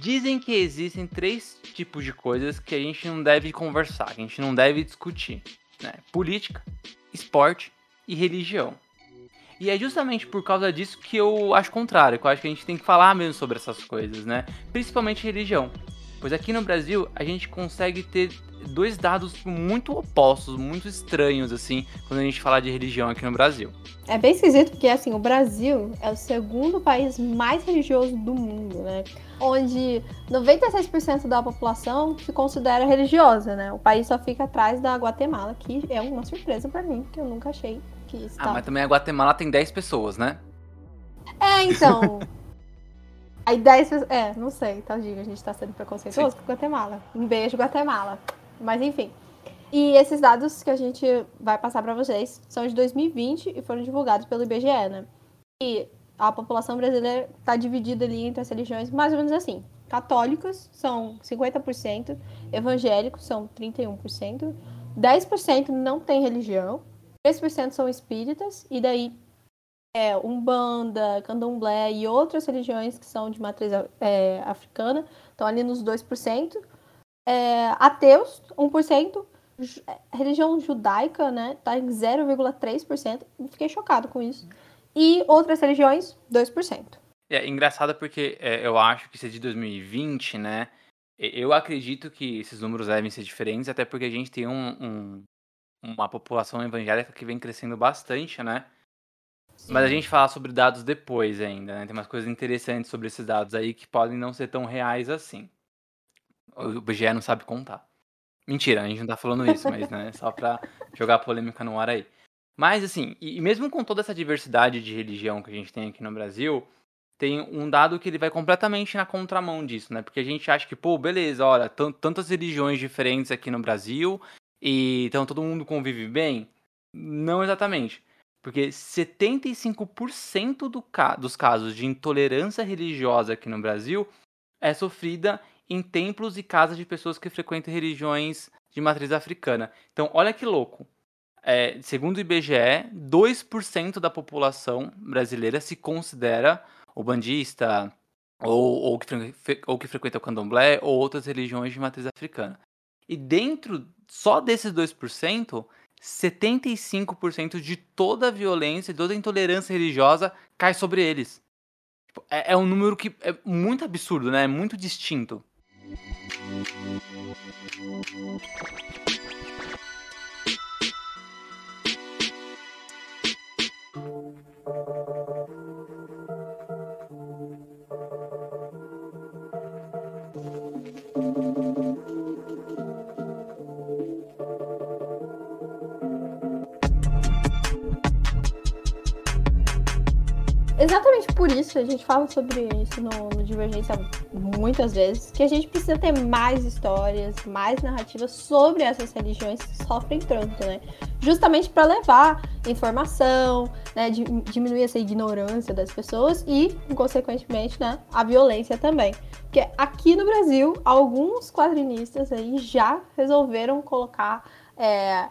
Dizem que existem três tipos de coisas que a gente não deve conversar, que a gente não deve discutir: né? política, esporte e religião. E é justamente por causa disso que eu acho contrário, que eu acho que a gente tem que falar mesmo sobre essas coisas, né? Principalmente religião. Pois aqui no Brasil a gente consegue ter dois dados muito opostos, muito estranhos, assim, quando a gente fala de religião aqui no Brasil. É bem esquisito porque, assim, o Brasil é o segundo país mais religioso do mundo, né? Onde 96% da população se considera religiosa, né? O país só fica atrás da Guatemala, que é uma surpresa para mim, que eu nunca achei que isso. Ah, mas também a Guatemala tem 10 pessoas, né? É, então. Aí 10 pessoas. É, não sei, tadinho, a gente tá sendo preconceituoso com Guatemala. Um beijo, Guatemala. Mas enfim. E esses dados que a gente vai passar para vocês são de 2020 e foram divulgados pelo IBGE, né? E a população brasileira está dividida ali entre as religiões mais ou menos assim. Católicos são 50%, evangélicos são 31%, 10% não tem religião, 3% são espíritas, e daí é, Umbanda, Candomblé e outras religiões que são de matriz é, africana estão ali nos 2%. É, ateus, 1%. Religião judaica, né, tá em 0,3%. Fiquei chocado com isso. E outras religiões, 2%. É engraçado porque é, eu acho que isso é de 2020, né? Eu acredito que esses números devem ser diferentes, até porque a gente tem um, um uma população evangélica que vem crescendo bastante, né? Sim. Mas a gente fala sobre dados depois ainda, né? Tem umas coisas interessantes sobre esses dados aí que podem não ser tão reais assim. O IBGE não sabe contar. Mentira, a gente não tá falando isso, mas né, só pra jogar polêmica no ar aí. Mas assim, e mesmo com toda essa diversidade de religião que a gente tem aqui no Brasil, tem um dado que ele vai completamente na contramão disso, né? Porque a gente acha que, pô, beleza, olha, tantas religiões diferentes aqui no Brasil, e então todo mundo convive bem? Não exatamente. Porque 75% do ca dos casos de intolerância religiosa aqui no Brasil é sofrida em templos e casas de pessoas que frequentam religiões de matriz africana. Então, olha que louco. É, segundo o IBGE, 2% da população brasileira se considera bandista, ou, ou, que, ou que frequenta o candomblé, ou outras religiões de matriz africana. E dentro só desses 2%, 75% de toda a violência, toda a intolerância religiosa cai sobre eles. Tipo, é, é um número que é muito absurdo, né? É muito distinto. Exatamente por isso, a gente fala sobre isso no, no, Divergência muitas vezes, que a gente precisa ter mais histórias, mais narrativas sobre essas religiões que sofrem tanto, né? Justamente para levar informação, né, diminuir essa ignorância das pessoas e, consequentemente, né, a violência também. Porque aqui no Brasil, alguns quadrinistas aí já resolveram colocar é,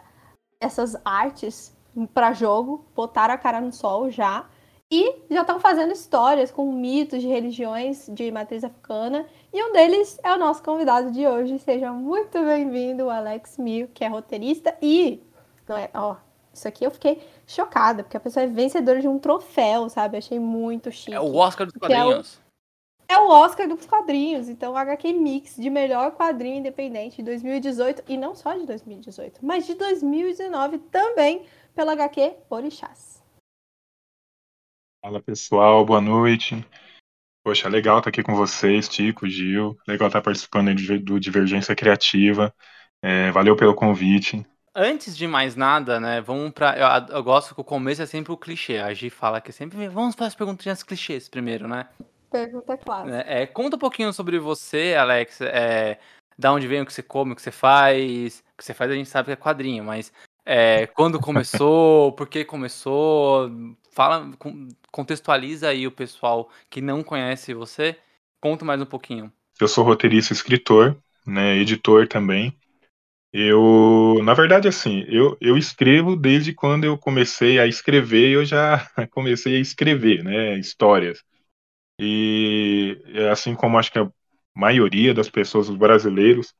essas artes para jogo, botaram a cara no sol já e já estão fazendo histórias com mitos de religiões de matriz africana. E um deles é o nosso convidado de hoje. Seja muito bem-vindo, Alex Mil, que é roteirista e. Não é, ó, isso aqui eu fiquei chocada, porque a pessoa é vencedora de um troféu, sabe? Achei muito chique. É o Oscar dos quadrinhos. É o, é o Oscar dos quadrinhos. Então, HQ Mix de melhor quadrinho independente de 2018. E não só de 2018, mas de 2019 também pela HQ Orixás. Fala pessoal, boa noite. Poxa, legal estar aqui com vocês, Tico, Gil. Legal estar participando do Divergência Criativa. É, valeu pelo convite. Antes de mais nada, né, vamos para eu, eu, gosto que o começo é sempre o clichê. A Gi fala que sempre vamos para as perguntinhas clichês primeiro, né? Pergunta clássica. É, é, conta um pouquinho sobre você, Alex. É, da onde vem o que você come, o que você faz. O que você faz a gente sabe que é quadrinho, mas é, quando começou, por que começou, fala, contextualiza aí o pessoal que não conhece você. Conta mais um pouquinho. Eu sou roteirista, escritor, né, editor também. Eu, na verdade, assim, eu, eu escrevo desde quando eu comecei a escrever, eu já comecei a escrever, né, histórias. E assim como acho que a maioria das pessoas, os brasileiros,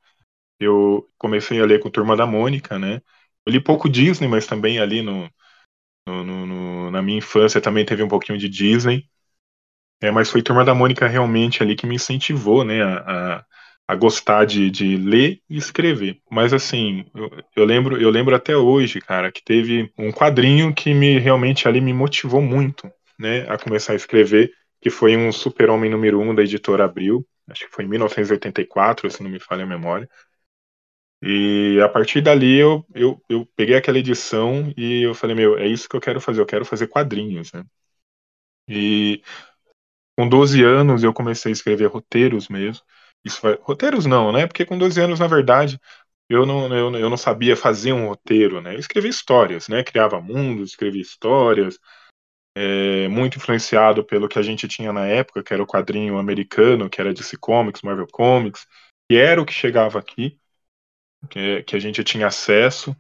eu comecei a ler com Turma da Mônica, né? Eu li pouco Disney, mas também ali no, no, no, na minha infância também teve um pouquinho de Disney. É, mas foi Turma da Mônica realmente ali que me incentivou, né, a, a, a gostar de, de ler e escrever. Mas assim, eu, eu, lembro, eu lembro até hoje, cara, que teve um quadrinho que me realmente ali me motivou muito, né, a começar a escrever, que foi um Super-Homem número 1 um da editora Abril, acho que foi em 1984, se não me falha a memória. E a partir dali eu, eu, eu peguei aquela edição e eu falei, meu, é isso que eu quero fazer, eu quero fazer quadrinhos, né? E com 12 anos eu comecei a escrever roteiros mesmo. Isso. Roteiros não, né? Porque com 12 anos, na verdade, eu não, eu, eu não sabia fazer um roteiro, né? Eu escrevia histórias, né? Criava mundos, escrevia histórias, é, muito influenciado pelo que a gente tinha na época, que era o quadrinho americano, que era DC Comics, Marvel Comics, que era o que chegava aqui que, que a gente tinha acesso.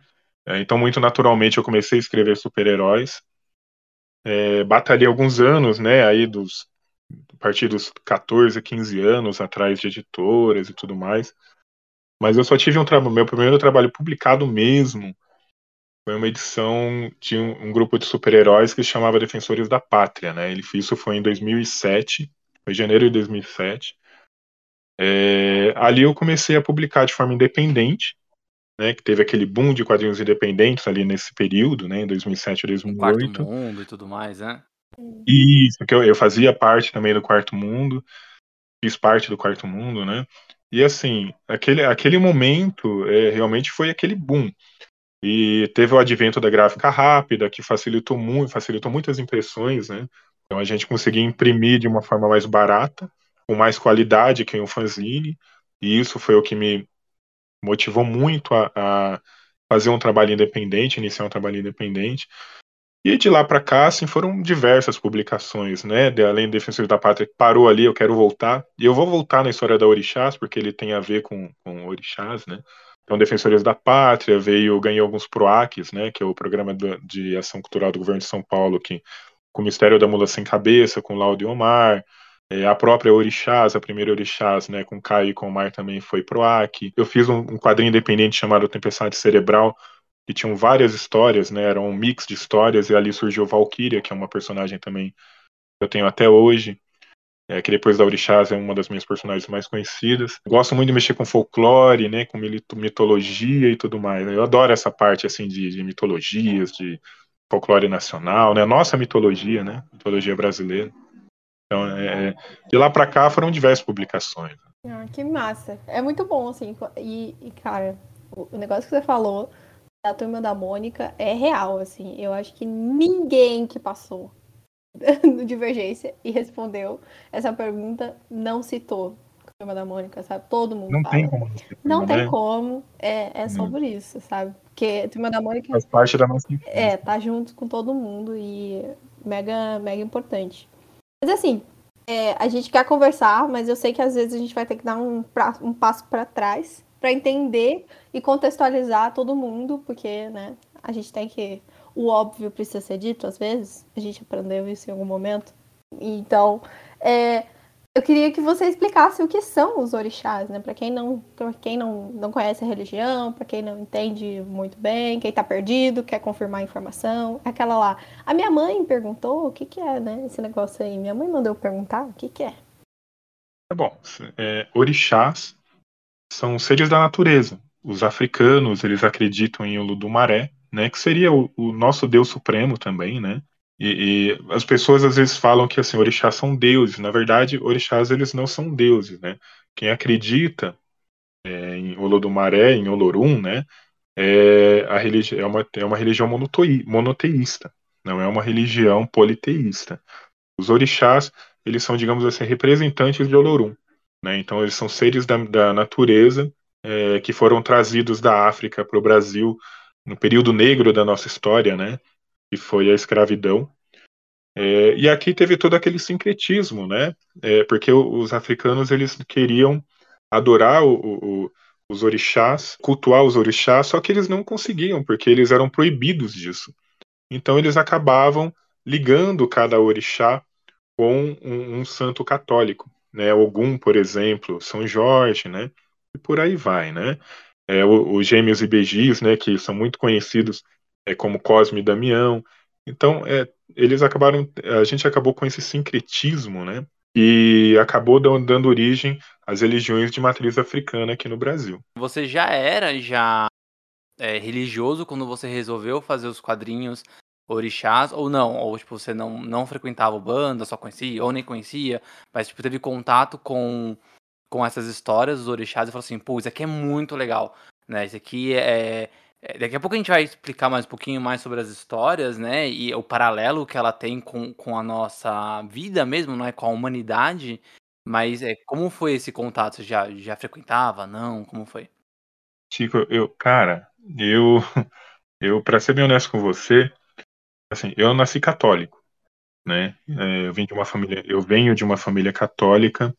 É, então, muito naturalmente, eu comecei a escrever super-heróis. É, batalhei alguns anos, né, aí dos, a partir dos 14, 15 anos, atrás de editoras e tudo mais. Mas eu só tive um trabalho, meu primeiro trabalho publicado mesmo foi uma edição de um, um grupo de super-heróis que se chamava Defensores da Pátria, né? Ele, isso foi em 2007, foi janeiro de 2007. É, ali eu comecei a publicar de forma independente, né, que teve aquele boom de quadrinhos independentes ali nesse período, né, em 2007 e 2008. Quarto Mundo e tudo mais, né? Isso, que eu, eu fazia parte também do Quarto Mundo, fiz parte do Quarto Mundo, né? E assim, aquele, aquele momento é, realmente foi aquele boom. E teve o advento da gráfica rápida, que facilitou muito, facilitou muitas impressões, né? Então a gente conseguia imprimir de uma forma mais barata com mais qualidade que um fanzine, e isso foi o que me motivou muito a, a fazer um trabalho independente, iniciar um trabalho independente. E de lá para cá, assim, foram diversas publicações, né? De, além do Defensores da Pátria, parou ali, eu quero voltar. E eu vou voltar na história da Orixás, porque ele tem a ver com, com Orixás, né? Então, Defensores da Pátria veio, ganhei alguns PROACs, né? Que é o Programa de Ação Cultural do Governo de São Paulo, que com o Mistério da Mula Sem Cabeça, com Laudio Omar, a própria Orixás, a primeira Orixás, né, com Caio e com Mar também foi pro AC. Eu fiz um, um quadrinho independente chamado Tempestade Cerebral, que tinham várias histórias, né, era um mix de histórias, e ali surgiu Valkyria, que é uma personagem também que eu tenho até hoje, é, que depois da Orixás é uma das minhas personagens mais conhecidas. Gosto muito de mexer com folclore, né, com mitologia e tudo mais. Eu adoro essa parte, assim, de, de mitologias, de folclore nacional, né, nossa mitologia, né, mitologia brasileira. Então, é, é, de lá para cá foram diversas publicações. Ah, que massa. É muito bom, assim. E, e, cara, o negócio que você falou da turma da Mônica é real, assim. Eu acho que ninguém que passou no Divergência e respondeu essa pergunta não citou a turma da Mônica, sabe? Todo mundo Não fala. tem como. Não tem né? como. É, é só hum. por isso, sabe? Porque a turma da Mônica. Faz parte da nossa É, tá junto com todo mundo e mega, mega importante. Mas assim, é, a gente quer conversar, mas eu sei que às vezes a gente vai ter que dar um, pra, um passo para trás para entender e contextualizar todo mundo, porque, né, a gente tem que. O óbvio precisa ser dito às vezes, a gente aprendeu isso em algum momento. Então, é, eu queria que você explicasse o que são os orixás, né? Para quem não, pra quem não, não conhece a religião, para quem não entende muito bem, quem está perdido, quer confirmar a informação, é aquela lá. A minha mãe perguntou o que que é, né? Esse negócio aí. Minha mãe mandou perguntar o que que é. É bom. É, orixás são seres da natureza. Os africanos eles acreditam em Oludumaré, né? Que seria o, o nosso Deus supremo também, né? E, e, as pessoas às vezes falam que assim, orixás são deuses. Na verdade, orixás eles não são deuses, né? Quem acredita é, em Olodumaré, em Olorum, né? É, a religi é, uma, é uma religião monoteísta, não é uma religião politeísta. Os orixás, eles são, digamos assim, representantes de Olorum. Né? Então, eles são seres da, da natureza é, que foram trazidos da África para o Brasil no período negro da nossa história, né? Que foi a escravidão. É, e aqui teve todo aquele sincretismo, né? É, porque os africanos eles queriam adorar o, o, os orixás, cultuar os orixás, só que eles não conseguiam, porque eles eram proibidos disso. Então eles acabavam ligando cada orixá com um, um santo católico, né? Ogum, por exemplo, São Jorge, né? E por aí vai, né? É, os gêmeos beijis, né? Que são muito conhecidos é, como Cosme e Damião. Então, é, eles acabaram, a gente acabou com esse sincretismo, né? E acabou dando origem às religiões de matriz africana aqui no Brasil. Você já era já é, religioso quando você resolveu fazer os quadrinhos orixás ou não? Ou tipo, você não, não frequentava o banda, só conhecia, ou nem conhecia, mas tipo, teve contato com, com essas histórias dos orixás e falou assim, pô, isso aqui é muito legal, né? Isso aqui é, daqui a pouco a gente vai explicar mais um pouquinho mais sobre as histórias, né? E o paralelo que ela tem com, com a nossa vida mesmo, não é? Com a humanidade. Mas é, como foi esse contato? Você já, já frequentava? Não? Como foi? Chico, eu, cara, eu, eu, para ser bem honesto com você, assim, eu nasci católico, né? É, eu vim de uma família, eu venho de uma família católica.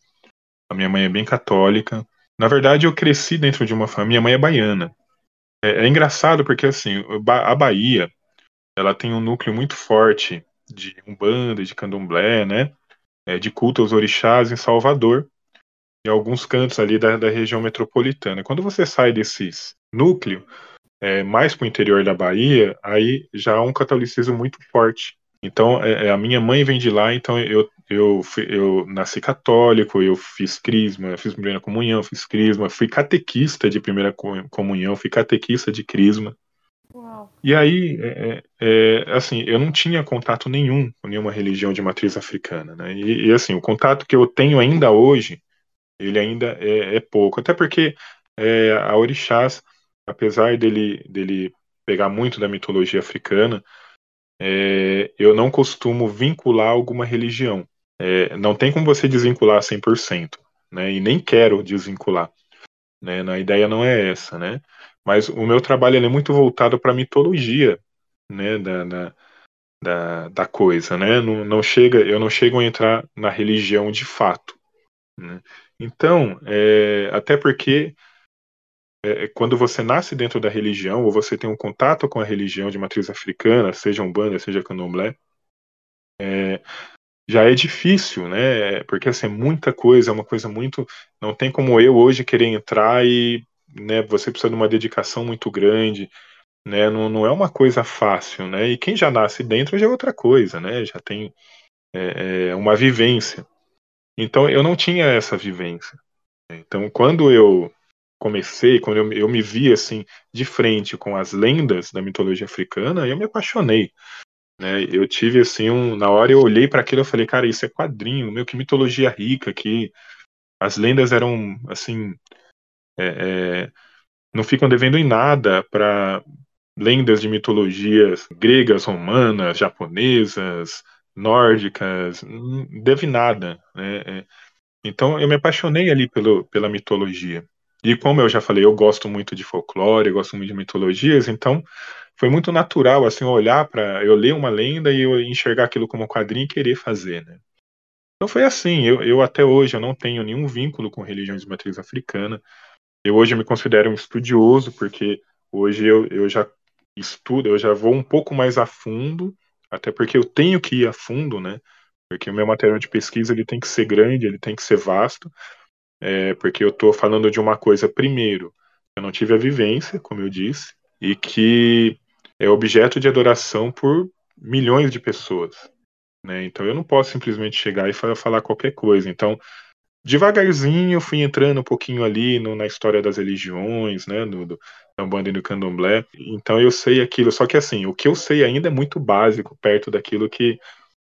A minha mãe é bem católica. Na verdade, eu cresci dentro de uma família. Minha mãe é baiana. É, é engraçado porque assim, a Bahia, ela tem um núcleo muito forte de umbanda, de candomblé, né? É, de culto aos orixás em Salvador e alguns cantos ali da, da região metropolitana. Quando você sai desses núcleos, é, mais para o interior da Bahia, aí já há um catolicismo muito forte. Então, é, é, a minha mãe vem de lá, então eu, eu, eu nasci católico, eu fiz crisma, fiz primeira comunhão, fiz crisma, fui catequista de primeira comunhão, fui catequista de crisma. Uau. E aí, é, é, é, assim, eu não tinha contato nenhum com nenhuma religião de matriz africana, né? E, e assim, o contato que eu tenho ainda hoje, ele ainda é, é pouco, até porque é, a orixás, apesar dele, dele pegar muito da mitologia africana, é, eu não costumo vincular alguma religião. É, não tem como você desvincular 100%, né? E nem quero desvincular. Né? A ideia não é essa, né? Mas o meu trabalho é muito voltado para a mitologia, né? Da, da, da, da, coisa, né? Não, não chega, eu não chego a entrar na religião de fato. Né? Então, é, até porque é, é, quando você nasce dentro da religião, ou você tem um contato com a religião de matriz africana, seja umbanda, seja candomblé, é, já é difícil, né? Porque assim, é muita coisa, é uma coisa muito. Não tem como eu hoje querer entrar e né, você precisa de uma dedicação muito grande, né? Não, não é uma coisa fácil, né? E quem já nasce dentro já é outra coisa, né? Já tem é, é uma vivência. Então eu não tinha essa vivência. Então quando eu comecei, quando eu, eu me vi assim de frente com as lendas da mitologia africana, eu me apaixonei. Né? Eu tive assim um, na hora eu olhei para aquilo, eu falei, cara, isso é quadrinho, meu que mitologia rica que as lendas eram assim, é, é, não ficam devendo em nada para lendas de mitologias gregas, romanas, japonesas, nórdicas, não deve nada, né? É, então eu me apaixonei ali pelo, pela mitologia. E como eu já falei, eu gosto muito de folclore, eu gosto muito de mitologias, então foi muito natural assim olhar para eu ler uma lenda e eu enxergar aquilo como quadrinho e querer fazer, né? Então foi assim, eu, eu até hoje eu não tenho nenhum vínculo com religiões de matriz africana. Eu hoje me considero um estudioso, porque hoje eu, eu já estudo, eu já vou um pouco mais a fundo, até porque eu tenho que ir a fundo, né? Porque o meu material de pesquisa ele tem que ser grande, ele tem que ser vasto, é, porque eu estou falando de uma coisa, primeiro, eu não tive a vivência, como eu disse, e que é objeto de adoração por milhões de pessoas. Né? Então eu não posso simplesmente chegar e falar qualquer coisa. Então devagarzinho eu fui entrando um pouquinho ali no, na história das religiões, né, do, da Umbanda e do Candomblé. Então eu sei aquilo, só que assim, o que eu sei ainda é muito básico perto daquilo que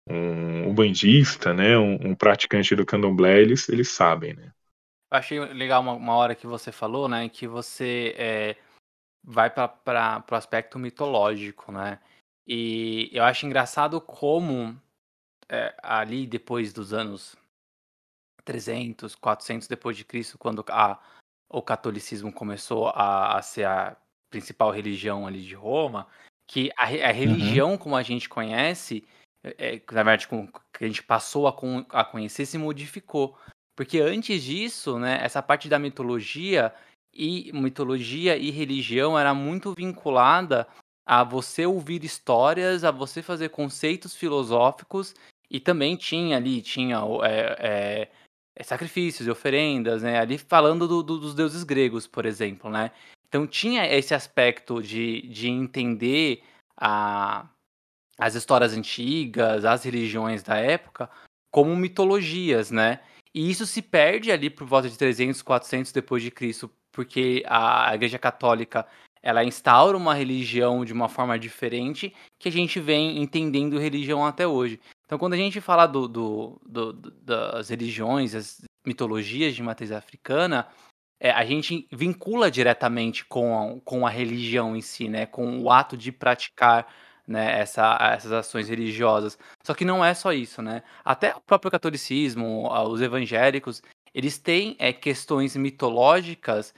um, um bandista, né, um, um, praticante do Candomblé, eles, eles sabem, né. Eu achei legal uma, uma hora que você falou, né, que você é, vai para o aspecto mitológico, né, e eu acho engraçado como é, ali depois dos anos 300, 400 depois de Cristo, quando a, o catolicismo começou a, a, ser a principal religião ali de Roma, que a, a uhum. religião uhum. como a gente conhece, é, na verdade, com, que a gente passou a, a conhecer, se modificou. Porque antes disso, né, essa parte da mitologia e mitologia e religião era muito vinculada a você ouvir histórias, a você fazer conceitos filosóficos e também tinha ali, tinha é, é, sacrifícios e oferendas, né? Ali falando do, do, dos deuses gregos, por exemplo, né? Então tinha esse aspecto de, de entender a, as histórias antigas, as religiões da época, como mitologias, né? E isso se perde ali por volta de 300, 400 depois de Cristo, porque a Igreja Católica ela instaura uma religião de uma forma diferente que a gente vem entendendo religião até hoje. Então, quando a gente fala do, do, do, das religiões, as mitologias de matriz africana, é, a gente vincula diretamente com a, com a religião em si, né? Com o ato de praticar né, essa, essas ações religiosas. Só que não é só isso, né? Até o próprio catolicismo, os evangélicos, eles têm é, questões mitológicas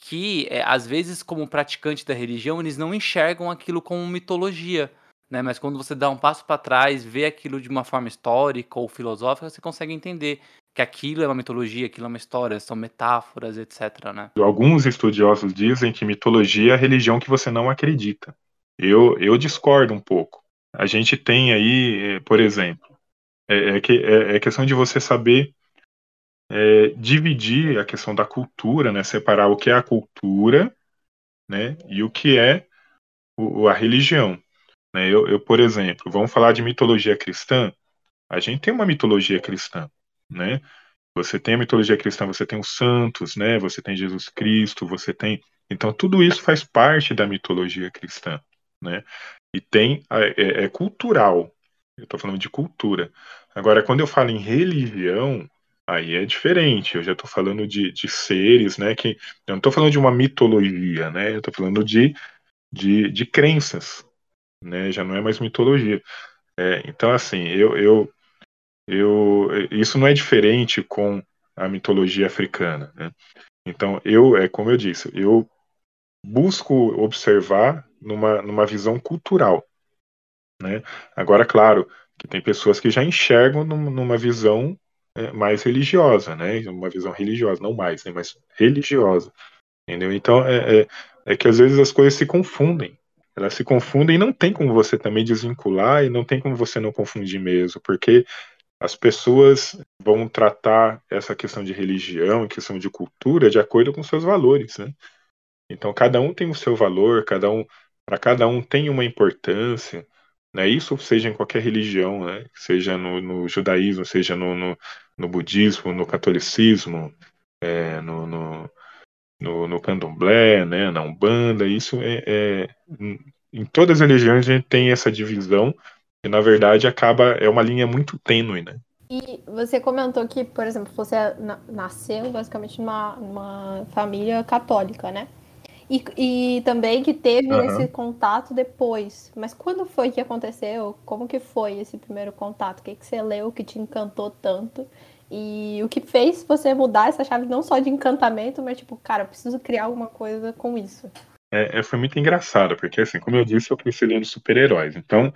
que, é, às vezes, como praticante da religião, eles não enxergam aquilo como mitologia né? Mas quando você dá um passo para trás, vê aquilo de uma forma histórica ou filosófica, você consegue entender que aquilo é uma mitologia, aquilo é uma história, são metáforas, etc, né? Alguns estudiosos dizem que mitologia é a religião que você não acredita. Eu, eu discordo um pouco. A gente tem aí, eh, por exemplo, é, é, que, é, é questão de você saber é, dividir a questão da cultura, né? Separar o que é a cultura, né? E o que é o, a religião. Né? Eu, eu, por exemplo, vamos falar de mitologia cristã. A gente tem uma mitologia cristã, né? Você tem a mitologia cristã, você tem os santos, né? Você tem Jesus Cristo, você tem. Então tudo isso faz parte da mitologia cristã, né? E tem é, é cultural. Eu estou falando de cultura. Agora, quando eu falo em religião, aí é diferente. Eu já estou falando de, de seres, né? Que eu não estou falando de uma mitologia, né? Eu estou falando de, de, de crenças, né? Já não é mais mitologia. É, então, assim, eu, eu, eu, isso não é diferente com a mitologia africana. Né? Então, eu, é como eu disse, eu busco observar numa, numa visão cultural. Né? Agora, claro, que tem pessoas que já enxergam numa visão é, mais religiosa, né? Uma visão religiosa, não mais, né? mas religiosa. Entendeu? Então, é, é, é que às vezes as coisas se confundem elas se confundem e não tem como você também desvincular e não tem como você não confundir mesmo, porque as pessoas vão tratar essa questão de religião, questão de cultura, de acordo com seus valores, né? Então cada um tem o seu valor, cada um para cada um tem uma importância, né? Isso seja em qualquer religião, né? Seja no, no judaísmo, seja no, no, no, budismo, no catolicismo, é, no, no no, no candomblé, né, na umbanda, isso é, é, em todas as religiões a gente tem essa divisão e na verdade acaba é uma linha muito tênue, né? E você comentou que, por exemplo, você nasceu basicamente numa, numa família católica, né? E, e também que teve uhum. esse contato depois. Mas quando foi que aconteceu? Como que foi esse primeiro contato? O que, que você leu que te encantou tanto? E o que fez você mudar essa chave não só de encantamento, mas tipo, cara, eu preciso criar alguma coisa com isso. É, é, foi muito engraçado, porque assim, como eu disse, eu cresci lendo super-heróis. Então,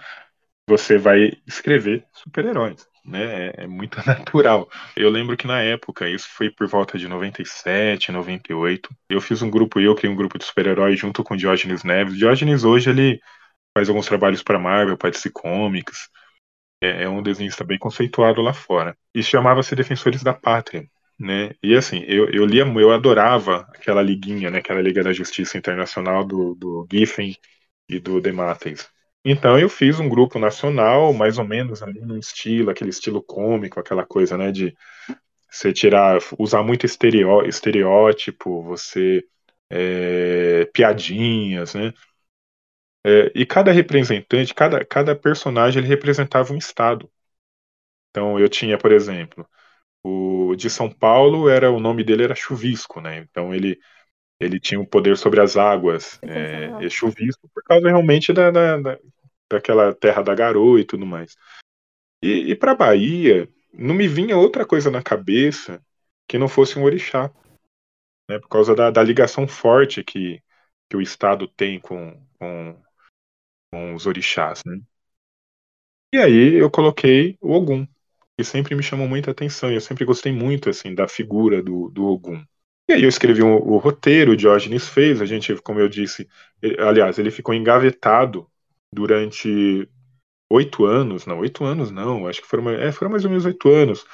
você vai escrever super-heróis, né? É, é, muito natural. Eu lembro que na época, isso foi por volta de 97, 98, eu fiz um grupo, eu criei um grupo de super-heróis junto com Diógenes Neves. Diógenes hoje ele faz alguns trabalhos para Marvel, para DC Comics é, é um desenhista bem conceituado lá fora. E chamava-se Defensores da Pátria. Né? E assim, eu, eu lia, eu adorava aquela liguinha, né? Aquela Liga da Justiça Internacional do, do Giffen e do Demates. Então eu fiz um grupo nacional, mais ou menos ali no estilo, aquele estilo cômico, aquela coisa, né? De você tirar, usar muito estereó, estereótipo, você é, piadinhas, né? É, e cada representante, cada, cada personagem, ele representava um estado. Então eu tinha, por exemplo, o de São Paulo era o nome dele era Chuvisco, né? Então ele ele tinha o um poder sobre as águas, é, é, chuvisco, por causa realmente da, da, da, daquela terra da garoa e tudo mais. E, e para Bahia, não me vinha outra coisa na cabeça que não fosse um orixá, né? Por causa da, da ligação forte que, que o Estado tem com, com, com os orixás, né? E aí eu coloquei o Ogum, que sempre me chamou muita atenção, e eu sempre gostei muito, assim, da figura do, do Ogum. E aí eu escrevi um, o roteiro, o Diógenes fez, a gente, como eu disse, ele, aliás, ele ficou engavetado durante oito anos, não, oito anos não, acho que foram, é, foram mais ou menos oito anos,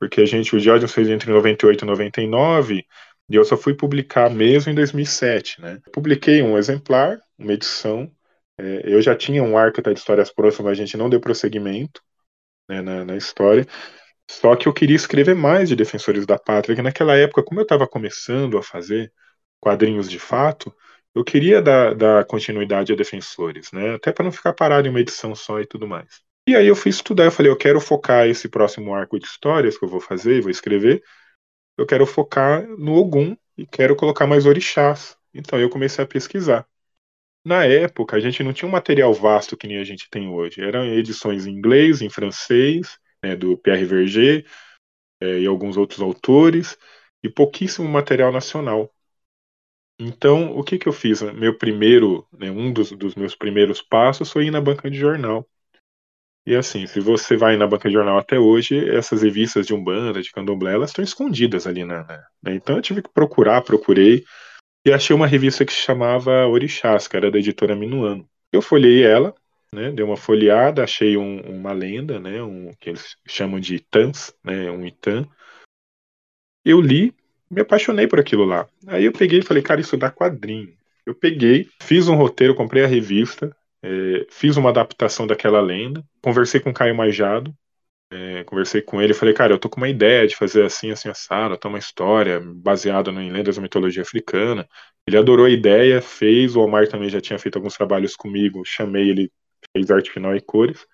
porque a gente, o Diógenes fez entre 98 e 99, e eu só fui publicar mesmo em 2007, né? Publiquei um exemplar, uma edição, é, eu já tinha um arco de histórias próximas, mas a gente não deu prosseguimento, né, na, na, história. Só que eu queria escrever mais de Defensores da Pátria, que naquela época, como eu estava começando a fazer quadrinhos de fato, eu queria dar, dar continuidade a Defensores, né? Até para não ficar parado em uma edição só e tudo mais. E aí eu fui estudar, eu falei, eu quero focar esse próximo arco de histórias que eu vou fazer e vou escrever, eu quero focar no Ogum e quero colocar mais orixás. Então eu comecei a pesquisar. Na época, a gente não tinha um material vasto que nem a gente tem hoje. Eram edições em inglês, em francês, né, do Pierre Verger é, e alguns outros autores, e pouquíssimo material nacional. Então, o que, que eu fiz? Meu primeiro, né, um dos, dos, meus primeiros passos foi ir na banca de jornal. E assim, se você vai na banca de jornal até hoje, essas revistas de Umbanda, de Candomblé, elas estão escondidas ali na. Né? Então eu tive que procurar, procurei. E achei uma revista que se chamava Orixás, que era da editora Minuano. Eu folhei ela, né, dei uma folheada, achei um, uma lenda, né, um, que eles chamam de Itãs, né, um Itã. Eu li, me apaixonei por aquilo lá. Aí eu peguei e falei, cara, isso dá quadrinho. Eu peguei, fiz um roteiro, comprei a revista, é, fiz uma adaptação daquela lenda, conversei com o Caio Majado, é, conversei com ele falei, cara, eu tô com uma ideia de fazer assim, assim, assado, tá uma história baseada em lendas da mitologia africana. Ele adorou a ideia, fez, o Omar também já tinha feito alguns trabalhos comigo, chamei ele, fez arte final e cores.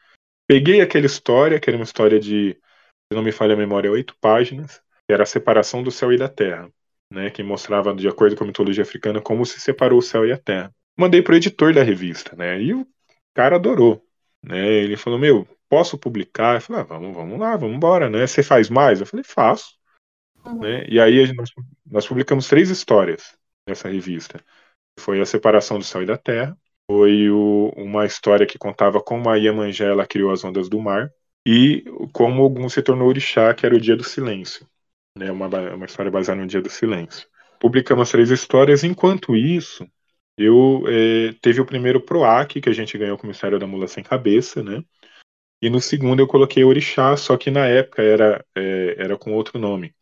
Peguei aquela história, que era uma história de, se não me falha a memória, oito páginas, que era a separação do céu e da terra, né, que mostrava, de acordo com a mitologia africana, como se separou o céu e a terra. Mandei pro editor da revista, né, e o cara adorou. Né, ele falou, meu, posso publicar? Eu falei, ah, vamos, vamos lá, vamos embora, né? Você faz mais? Eu falei, faço. Uhum. Né? E aí nós, nós publicamos três histórias nessa revista. Foi a separação do céu e da terra, foi o, uma história que contava como a Iemanjá ela criou as ondas do mar e como Ogum se tornou orixá, que era o Dia do Silêncio. Né? Uma, uma história baseada no Dia do Silêncio. Publicamos três histórias, enquanto isso, eu eh, teve o primeiro PROAC, que a gente ganhou com o Mistério da Mula Sem Cabeça, né? E no segundo eu coloquei Orixá, só que na época era, é, era com outro nome.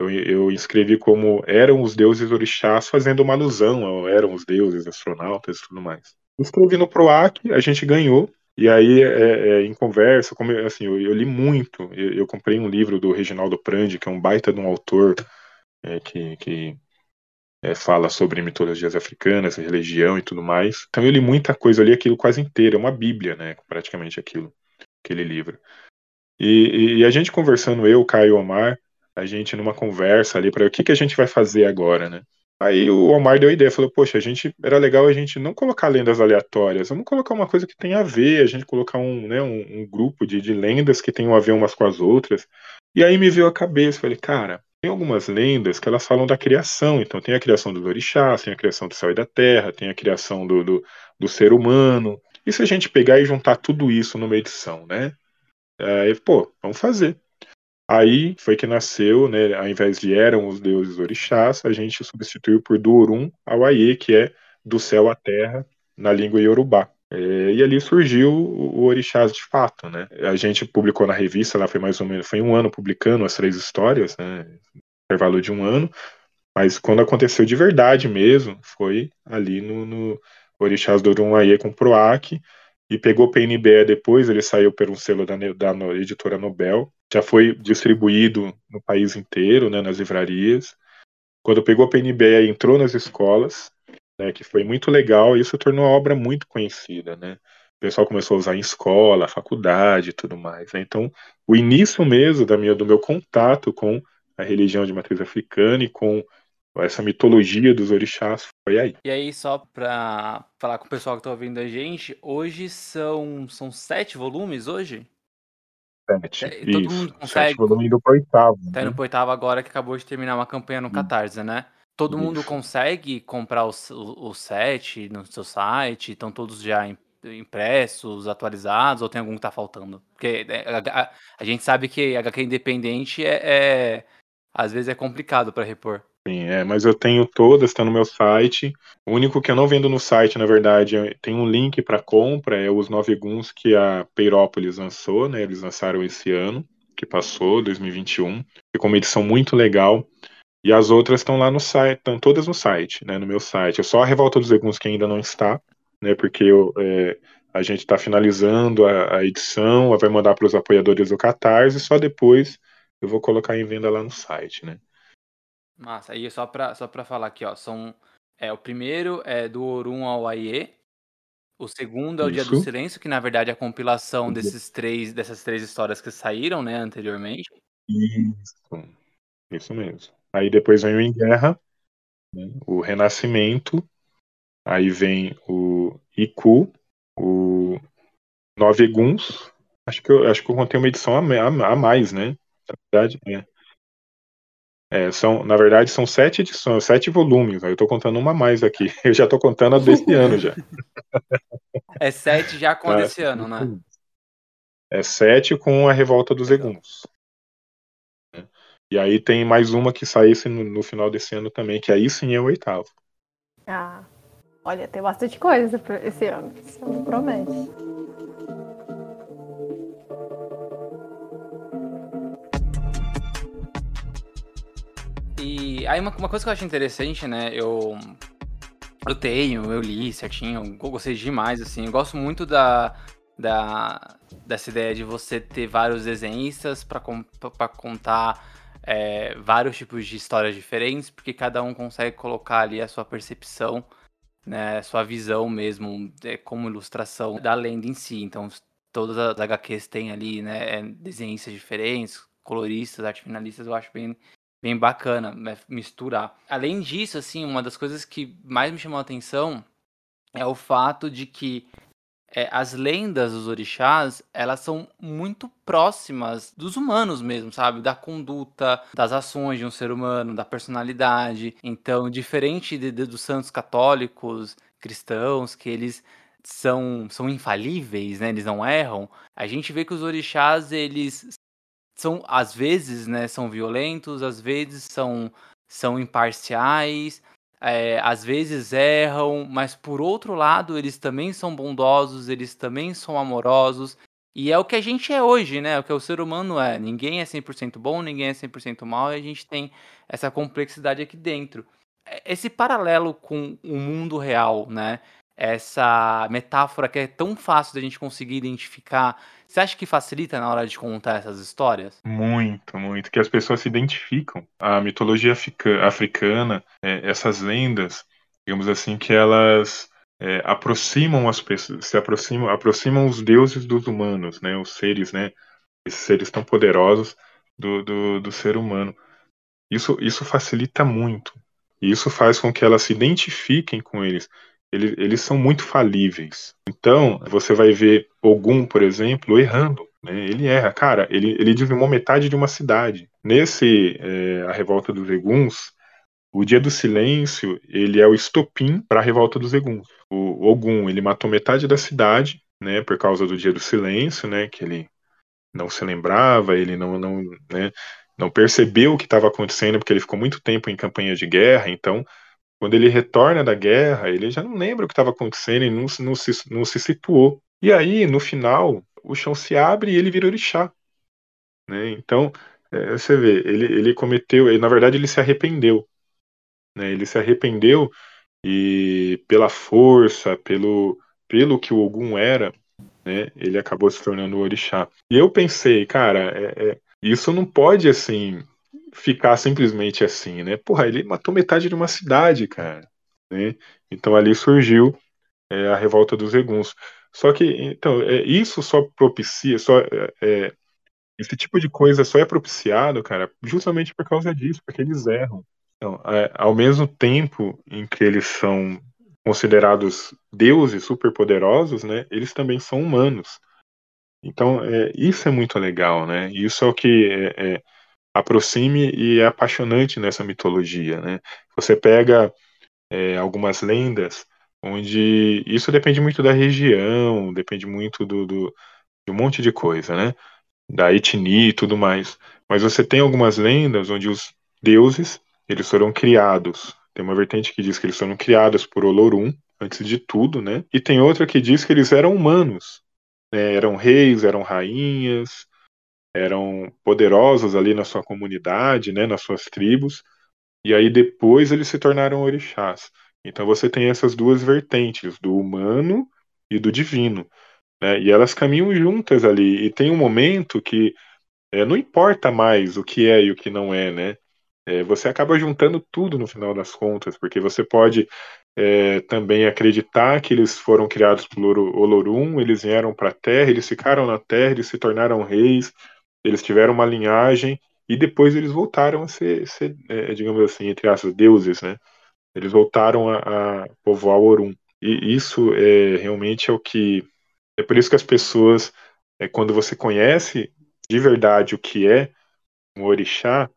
Eu, eu escrevi como eram os deuses orixás, fazendo uma alusão ao eram os deuses, astronautas e tudo mais. Escrevi no PROAC, a gente ganhou, e aí, é, é, em conversa, como assim, eu, eu li muito. Eu, eu, comprei um livro do Reginaldo Prandi, que é um baita de um autor é, que, que é, fala sobre mitologias africanas, religião e tudo mais. Então eu li muita coisa, eu li aquilo quase inteiro, é uma bíblia, né, praticamente aquilo aquele livro. E, e, a gente conversando, eu, Caio Omar, a gente numa conversa ali para o que, que a gente vai fazer agora, né? Aí o Omar deu a ideia, falou, poxa, a gente era legal a gente não colocar lendas aleatórias, vamos colocar uma coisa que tem a ver, a gente colocar um, né, um, um grupo de, de lendas que tenham a ver umas com as outras. E aí me veio a cabeça, falei, cara, tem algumas lendas que elas falam da criação, então tem a criação dos orixás, tem a criação do céu e da terra, tem a criação do, do, do ser humano, e se a gente pegar e juntar tudo isso numa edição, né? Aí, pô, vamos fazer. Aí foi que nasceu, né? Ao invés de eram os deuses orixás, a gente substituiu por do Orum ao Aie, que é do céu à terra, na língua iorubá. É, e ali surgiu o Orixás de fato, né? A gente publicou na revista, lá foi mais ou menos, foi um ano publicando as três histórias, né? Intervalo de um ano. Mas quando aconteceu de verdade mesmo, foi ali no, no Orixás do Urunhaê com Proac, e pegou PNBE depois, ele saiu por um selo da, da editora Nobel, já foi distribuído no país inteiro, né, nas livrarias. Quando pegou PNBE, entrou nas escolas, né, que foi muito legal, e isso tornou a obra muito conhecida, né. O pessoal começou a usar em escola, faculdade e tudo mais. Né? Então, o início mesmo da minha, do meu contato com a religião de matriz africana e com essa mitologia dos orixás foi aí. E aí, só pra falar com o pessoal que tá ouvindo a gente, hoje são, são sete volumes hoje? Sete. É, todo isso. mundo consegue. Sete volumes indo pro oitavo. Tá indo né? pro oitavo agora que acabou de terminar uma campanha no hum. Catarse, né? Todo isso. mundo consegue comprar os, os sete no seu site? Estão todos já impressos, atualizados, ou tem algum que tá faltando? Porque é, a, a, a gente sabe que HQ independente é, é às vezes é complicado para repor. Sim, é, mas eu tenho todas, está no meu site. O único que eu não vendo no site, na verdade, é, tem um link para compra, é os nove guns que a Peirópolis lançou, né? Eles lançaram esse ano, que passou, 2021. Ficou uma edição muito legal. E as outras estão lá no site, estão todas no site, né? No meu site. É só a Revolta dos Eguns que ainda não está, né? Porque eu, é, a gente está finalizando a, a edição, vai mandar para os apoiadores do Catarse, e só depois eu vou colocar em venda lá no site, né? Massa. E só pra, só pra falar aqui, ó. São, é, o primeiro é do Orun ao Aie. O segundo é o Dia do Silêncio, que na verdade é a compilação desses três, dessas três histórias que saíram, né, anteriormente. Isso. Isso mesmo. Aí depois vem o Em Guerra, né, o Renascimento, aí vem o Iku, o Nove Guns. Acho que eu, acho que eu contei uma edição a, a, a mais, né? Na verdade, é. É, são, na verdade, são sete edições, sete volumes. Né? Eu estou contando uma mais aqui. Eu já estou contando a desse ano já. É sete já com a é, desse ano, né? É sete com a Revolta dos Eguns. E aí tem mais uma que saísse no, no, final desse ano também, que aí sim é o oitavo. Ah, olha, tem bastante coisa esse ano. Esse ano promete. Aí uma, uma coisa que eu acho interessante, né? Eu. Eu tenho, eu li certinho, eu gostei demais, assim. Eu gosto muito da, da, dessa ideia de você ter vários desenhistas para contar é, vários tipos de histórias diferentes, porque cada um consegue colocar ali a sua percepção, né, sua visão mesmo, é, como ilustração da lenda em si. Então, todas as HQs têm ali né, é, desenhistas diferentes, coloristas, arte finalistas, eu acho bem, bem bacana né, misturar. Além disso, assim, uma das coisas que mais me chamou a atenção é o fato de que é, as lendas dos orixás, elas são muito próximas dos humanos mesmo, sabe? Da conduta, das ações de um ser humano, da personalidade. Então, diferente de, de, dos santos católicos, cristãos, que eles são, são infalíveis, né? Eles não erram. A gente vê que os orixás, eles são às vezes, né, são violentos, às vezes são são imparciais, é, às vezes erram, mas por outro lado, eles também são bondosos, eles também são amorosos. E é o que a gente é hoje, né? É o que o ser humano é. Ninguém é 100% bom, ninguém é 100% mal, e a gente tem essa complexidade aqui dentro. Esse paralelo com o mundo real, né? Essa metáfora que é tão fácil da gente conseguir identificar, você acha que facilita na hora de contar essas histórias? Muito, muito. Que as pessoas se identificam. A mitologia africana, é, essas lendas, digamos assim, que elas é, aproximam as pessoas, se aproximam, aproximam os deuses dos humanos, né? Os seres, né? Esses seres tão poderosos do, do, do ser humano. Isso, isso facilita muito. E isso faz com que elas se identifiquem com eles eles, eles são muito falíveis. Então, você vai ver Ogum, por exemplo, errando. Né? Ele erra. Cara, ele, ele dizimou metade de uma cidade. Nesse é, A Revolta dos Eguns, o Dia do Silêncio, ele é o estopim para a Revolta dos Eguns. O Ogum, ele matou metade da cidade, né, por causa do Dia do Silêncio, né, que ele não se lembrava, ele não, não, né, não percebeu o que estava acontecendo, porque ele ficou muito tempo em campanha de guerra, então quando ele retorna da guerra, ele já não lembra o que estava acontecendo e não, não, se, não se situou. E aí, no final, o chão se abre e ele vira orixá. Né? Então, é, você vê, ele, ele cometeu, ele, na verdade, ele se arrependeu. Né? Ele se arrependeu e pela força, pelo, pelo que o Ogum era, né? Ele acabou se tornando orixá. E eu pensei, cara, é, é, isso não pode assim ficar simplesmente assim, né? Porra, ele matou metade de uma cidade, cara. Né? Então ali surgiu é, a revolta dos Eguns. Só que, então, é, isso só propicia, só, é, é, esse tipo de coisa só é propiciado, cara, justamente por causa disso, porque eles erram. Então, é, ao mesmo tempo em que eles são considerados deuses superpoderosos, né, eles também são humanos. Então, é, isso é muito legal, né? Isso é o que é, é, aproxime e é apaixonante nessa mitologia, né? Você pega é, algumas lendas onde isso depende muito da região, depende muito do, do, de um monte de coisa, né? Da etnia e tudo mais. Mas você tem algumas lendas onde os deuses eles foram criados. Tem uma vertente que diz que eles foram criados por Olorum antes de tudo, né? E tem outra que diz que eles eram humanos, né? eram reis, eram rainhas, eram poderosos ali na sua comunidade, né? Nas suas tribos e aí depois eles se tornaram orixás. Então você tem essas duas vertentes, do humano e do divino. Né? E elas caminham juntas ali. E tem um momento que é, não importa mais o que é e o que não é, né? É, você acaba juntando tudo no final das contas, porque você pode é, também acreditar que eles foram criados por Olorum, eles vieram para a Terra, eles ficaram na Terra, eles se tornaram reis, eles tiveram uma linhagem, e depois eles voltaram a ser, ser é, digamos assim, entre aspas, deuses, né? Eles voltaram a, a povoar o Orum. E isso é realmente é o que. É por isso que as pessoas, é, quando você conhece de verdade o que é um orixá,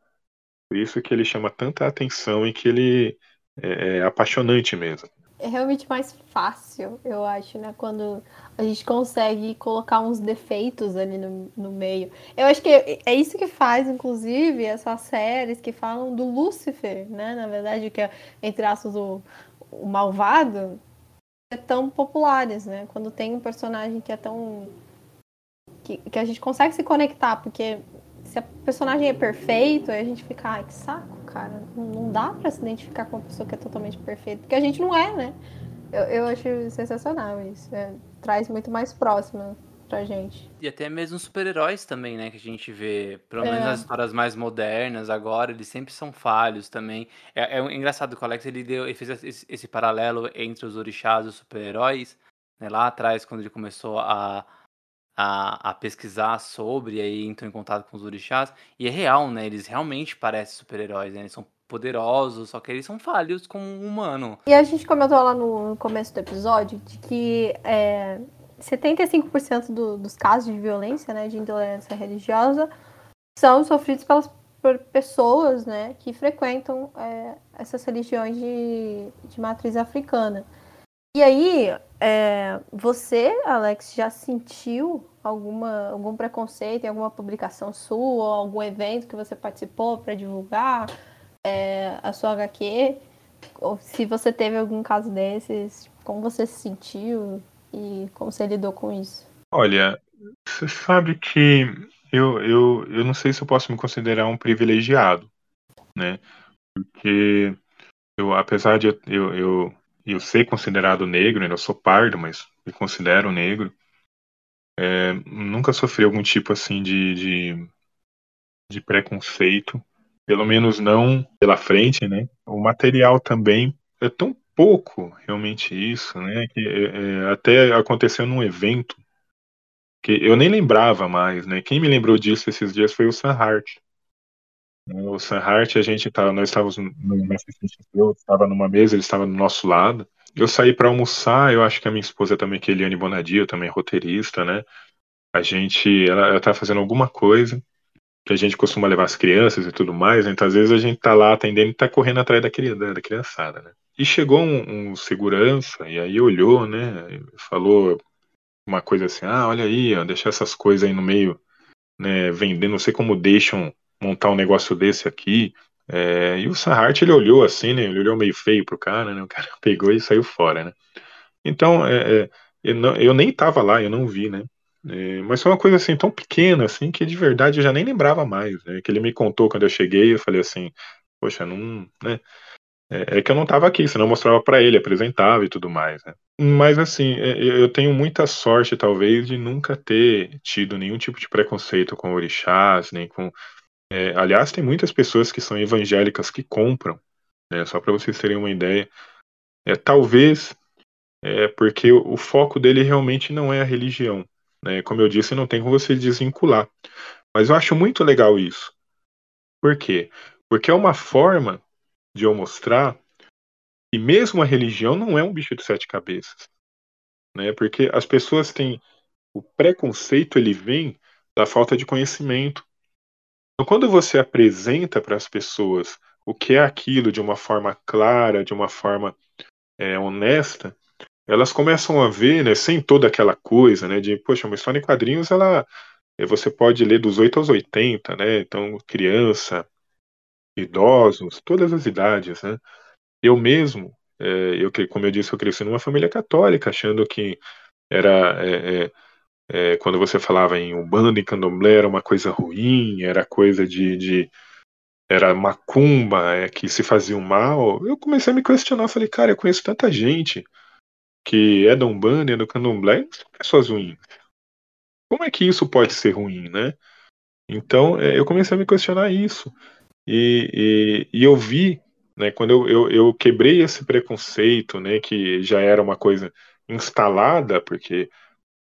por isso que ele chama tanta atenção e que ele é, é apaixonante mesmo é realmente mais fácil, eu acho, né? Quando a gente consegue colocar uns defeitos ali no, no meio. Eu acho que é isso que faz, inclusive, essas séries que falam do Lúcifer, né? Na verdade, que é, entre aspas, o, o malvado, é tão populares, né? Quando tem um personagem que é tão. Que, que a gente consegue se conectar, porque se a personagem é perfeito, aí a gente fica, ai, que saco, cara. Não dá pra se identificar com uma pessoa que é totalmente perfeita, porque a gente não é, né? Eu, eu acho sensacional isso. É, traz muito mais próximo pra gente. E até mesmo super-heróis também, né? Que a gente vê, pelo menos é. nas histórias mais modernas agora, eles sempre são falhos também. É, é engraçado que o Alex ele, deu, ele fez esse, esse paralelo entre os orixás e os super-heróis, né? Lá atrás, quando ele começou a a, a pesquisar sobre, e aí entrou em contato com os orixás, e é real, né? Eles realmente parecem super-heróis, né? Eles são poderosos, só que eles são falhos como um humano. E a gente comentou lá no começo do episódio de que é, 75% do, dos casos de violência, né, de intolerância religiosa, são sofridos pelas por pessoas, né, que frequentam é, essas religiões de, de matriz africana. E aí, é, você, Alex, já sentiu alguma, algum preconceito em alguma publicação sua, algum evento que você participou para divulgar é, a sua HQ? Ou se você teve algum caso desses, como você se sentiu e como você lidou com isso? Olha, você sabe que eu, eu, eu não sei se eu posso me considerar um privilegiado, né? Porque eu, apesar de eu, eu eu ser considerado negro, ainda sou pardo, mas me considero negro, é, nunca sofri algum tipo assim de, de, de, preconceito, pelo menos não pela frente, né? O material também é tão pouco realmente isso, né? Que é, é, até aconteceu num evento que eu nem lembrava mais, né? Quem me lembrou disso esses dias foi o Sam Hart. O Sam Hart, a gente tava, nós estávamos numa eu estava numa mesa, ele estava do nosso lado. Eu saí para almoçar, eu acho que a minha esposa também, que é Eliane Bonadio, também é roteirista, né? A gente, ela, ela tá fazendo alguma coisa que a gente costuma levar as crianças e tudo mais, né? então às vezes a gente tá lá atendendo e tá correndo atrás da, criança, da criançada, né? E chegou um, um segurança, e aí olhou, né? Falou uma coisa assim, ah, olha aí, ó, deixar essas coisas aí no meio, né, vendendo, não sei como deixam montar um negócio desse aqui. É, e o Sahart, ele olhou assim, né? Ele olhou meio feio pro cara, né? O cara pegou e saiu fora, né? Então, é, é, eu, não, eu, nem tava lá, eu não vi, né? É, mas foi uma coisa assim tão pequena, assim, que de verdade eu já nem lembrava mais, né? Que ele me contou quando eu cheguei, eu falei assim, poxa, não, né? É, é que eu não estava aqui, senão eu mostrava para ele, apresentava e tudo mais, né? Mas assim, é, eu tenho muita sorte, talvez, de nunca ter tido nenhum tipo de preconceito com orixás, nem com. É, aliás, tem muitas pessoas que são evangélicas que compram, né? Só para vocês terem uma ideia. É, talvez é porque o foco dele realmente não é a religião. Né? Como eu disse, não tem como você desvincular. Mas eu acho muito legal isso. Por quê? Porque é uma forma de eu mostrar que mesmo a religião não é um bicho de sete cabeças. Né? Porque as pessoas têm. O preconceito ele vem da falta de conhecimento. Então, quando você apresenta para as pessoas o que é aquilo de uma forma clara, de uma forma é, honesta, elas começam a ver, né, sem toda aquela coisa, né, de, poxa, uma história em quadrinhos, ela, eh, você pode ler dos 8 aos 80, né, então criança, idosos, todas as idades, né. Eu mesmo, é, eu, como eu disse, eu cresci numa família católica, achando que era, é, é, quando você falava em Umbanda e Candomblé, era uma coisa ruim, era coisa de, de era macumba, é, que se fazia um mal, eu comecei a me questionar, falei, cara, eu conheço tanta gente que é da Umbanda, é do Candomblé, não são pessoas ruins. Como é que isso pode ser ruim, né? Então, é, eu comecei a me questionar isso. E, e, e eu vi, né, quando eu, eu, eu, quebrei esse preconceito, né, que já era uma coisa instalada, porque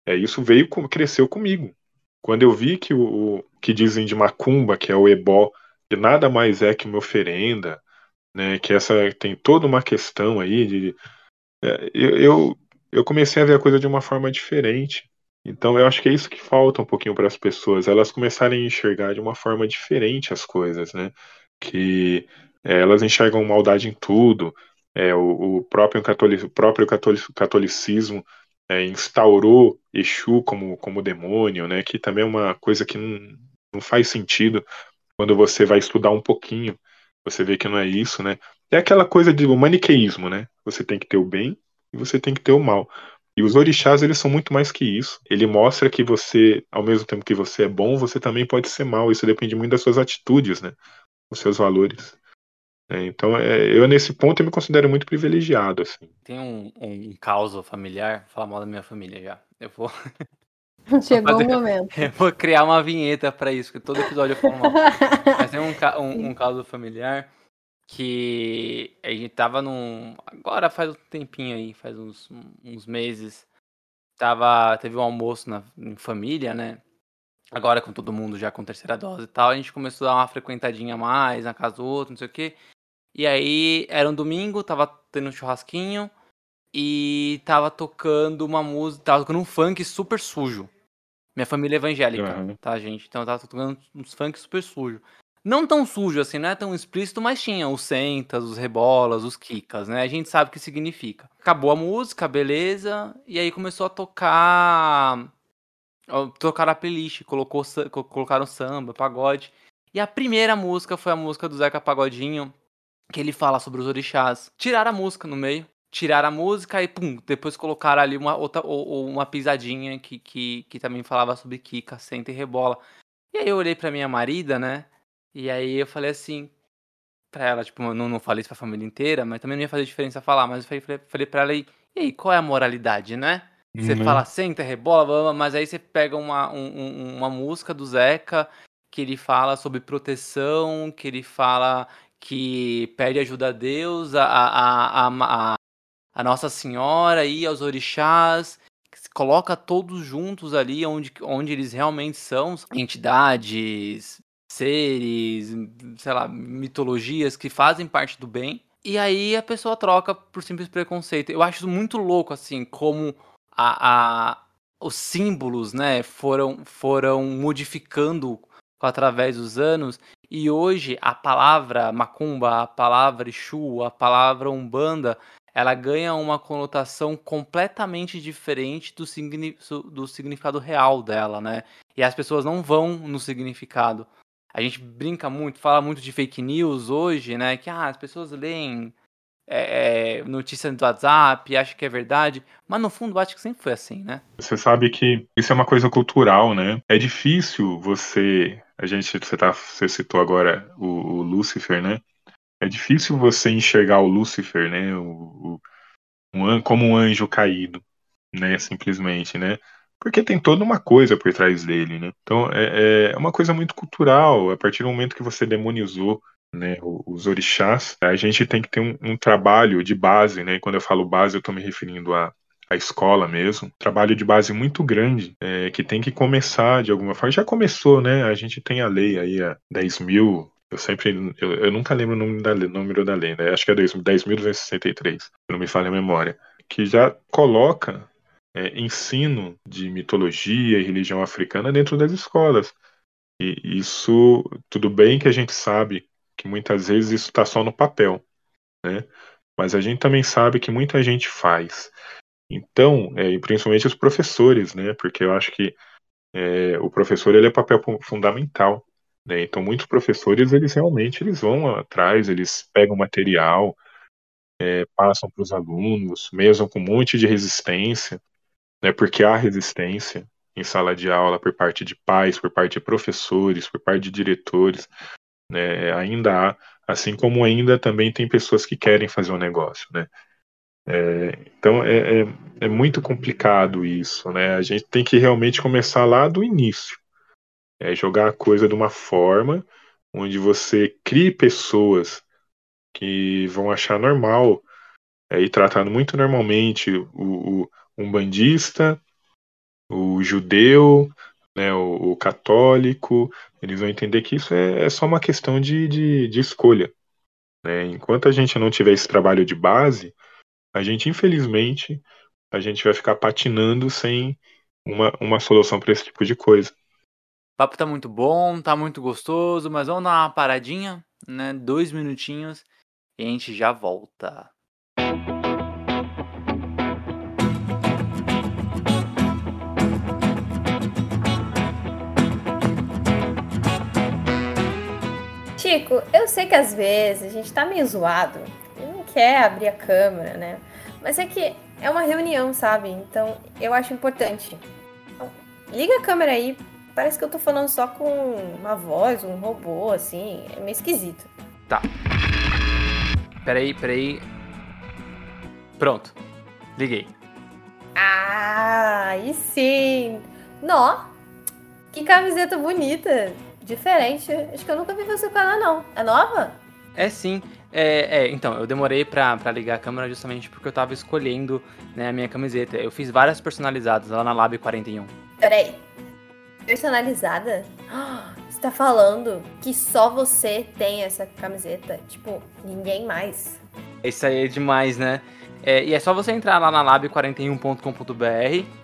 é, isso veio, cresceu comigo. Quando eu vi que o, o que dizem de macumba, que é o ebó, que nada mais é que uma oferenda, né, que essa tem toda uma questão aí de é, eu, eu comecei a ver a coisa de uma forma diferente. Então eu acho que é isso que falta um pouquinho para as pessoas, elas começarem a enxergar de uma forma diferente as coisas, né? Que é, elas enxergam maldade em tudo. É, o, o, próprio, catolic, o próprio catolicismo é, instaurou Exu como, como demônio, né? Que também é uma coisa que não, não faz sentido quando você vai estudar um pouquinho. Você vê que não é isso, né? É aquela coisa do maniqueísmo, né? Você tem que ter o bem e você tem que ter o mal. E os orixás, eles são muito mais que isso. Ele mostra que você, ao mesmo tempo que você é bom, você também pode ser mal. Isso depende muito das suas atitudes, né? Os seus valores. É, então, é, eu nesse ponto eu me considero muito privilegiado, assim. Tem um, um, um caos familiar, vou falar mal da minha família já. Eu vou. Chegou o momento. Eu vou criar uma vinheta para isso, porque todo episódio eu falo mal. Mas tem um, um, um caso familiar que a gente tava num. Agora faz um tempinho aí, faz uns, uns meses. Tava, teve um almoço na, em família, né? Agora com todo mundo já com terceira dose e tal, a gente começou a dar uma frequentadinha a mais na casa do outro, não sei o quê. E aí era um domingo, tava tendo um churrasquinho e tava tocando uma música, tava tocando um funk super sujo. Minha família é evangélica, uhum. tá, gente? Então tava tocando uns funk super sujo. Não tão sujo assim, não é tão explícito, mas tinha os sentas, os rebolas, os kikas, né? A gente sabe o que significa. Acabou a música, beleza, e aí começou a tocar. Tocar a playlist, colocou, colocaram samba, pagode. E a primeira música foi a música do Zeca Pagodinho, que ele fala sobre os orixás. Tiraram a música no meio, tiraram a música e pum, depois colocaram ali uma outra ou, ou uma pisadinha que, que, que também falava sobre Kika, senta e rebola. E aí eu olhei pra minha marida, né? E aí eu falei assim pra ela, tipo, não, não falei isso pra família inteira, mas também não ia fazer diferença falar, mas eu falei, falei pra ela aí, e aí, qual é a moralidade, né? Você uhum. fala senta, rebola, mas aí você pega uma, um, uma música do Zeca que ele fala sobre proteção, que ele fala que pede ajuda a Deus, a, a, a, a, Nossa Senhora e aos orixás, coloca todos juntos ali onde, onde eles realmente são entidades, seres, sei lá, mitologias que fazem parte do bem. E aí a pessoa troca por simples preconceito. Eu acho muito louco, assim, como a, a os símbolos, né, foram, foram modificando através dos anos. E hoje a palavra macumba, a palavra Exu, a palavra Umbanda, ela ganha uma conotação completamente diferente do, signi do significado real dela, né? E as pessoas não vão no significado a gente brinca muito, fala muito de fake news hoje, né? Que ah, as pessoas leem é, é, notícia do WhatsApp, acham que é verdade, mas no fundo acho que sempre foi assim, né? Você sabe que isso é uma coisa cultural, né? É difícil você, a gente, você, tá, você citou agora o, o Lucifer, né? é difícil você enxergar o Lúcifer, né, o, o, um, como um anjo caído, né, simplesmente, né, porque tem toda uma coisa por trás dele, né. Então é, é uma coisa muito cultural. A partir do momento que você demonizou né, os orixás, a gente tem que ter um, um, trabalho de base, né? E quando eu falo base, eu estou me referindo a a escola mesmo, trabalho de base muito grande, é, que tem que começar de alguma forma. Já começou, né? A gente tem a lei aí, a 10 mil. Eu sempre. Eu, eu nunca lembro o número da, número da lei, né? Acho que é 10.263, se não me falha a memória. Que já coloca é, ensino de mitologia e religião africana dentro das escolas. E isso, tudo bem que a gente sabe que muitas vezes isso está só no papel, né? Mas a gente também sabe que muita gente faz. Então, é, e principalmente os professores, né? Porque eu acho que é, o professor ele é papel fundamental. Né? Então, muitos professores eles realmente eles vão atrás, eles pegam material, é, passam para os alunos, mesmo com um monte de resistência, né? Porque há resistência em sala de aula por parte de pais, por parte de professores, por parte de diretores, né? Ainda há, assim como ainda também tem pessoas que querem fazer um negócio, né? É, então é, é, é, muito complicado isso, né? A gente tem que realmente começar lá do início. É jogar a coisa de uma forma onde você crie pessoas que vão achar normal é, e tratando muito normalmente o, o um bandista, o judeu, né, o, o, católico, eles vão entender que isso é, é só uma questão de, de, de escolha. Né? Enquanto a gente não tiver esse trabalho de base, a gente, infelizmente, a gente vai ficar patinando sem uma, uma solução para esse tipo de coisa. O papo tá muito bom, tá muito gostoso, mas vamos dar uma paradinha, né? Dois minutinhos e a gente já volta. Chico, eu sei que às vezes a gente tá meio zoado quer abrir a câmera, né? Mas é que é uma reunião, sabe? Então eu acho importante. Então, liga a câmera aí. Parece que eu tô falando só com uma voz, um robô, assim. É meio esquisito. Tá. Peraí, peraí. Pronto. Liguei. Ah, aí sim. Nó. Que camiseta bonita. Diferente. Acho que eu nunca vi você com ela, não. É nova? É sim. É, é, então, eu demorei pra, pra ligar a câmera justamente porque eu tava escolhendo né, a minha camiseta. Eu fiz várias personalizadas lá na Lab 41. Peraí. Personalizada? Você tá falando que só você tem essa camiseta? Tipo, ninguém mais. Isso aí é demais, né? É, e é só você entrar lá na lab41.com.br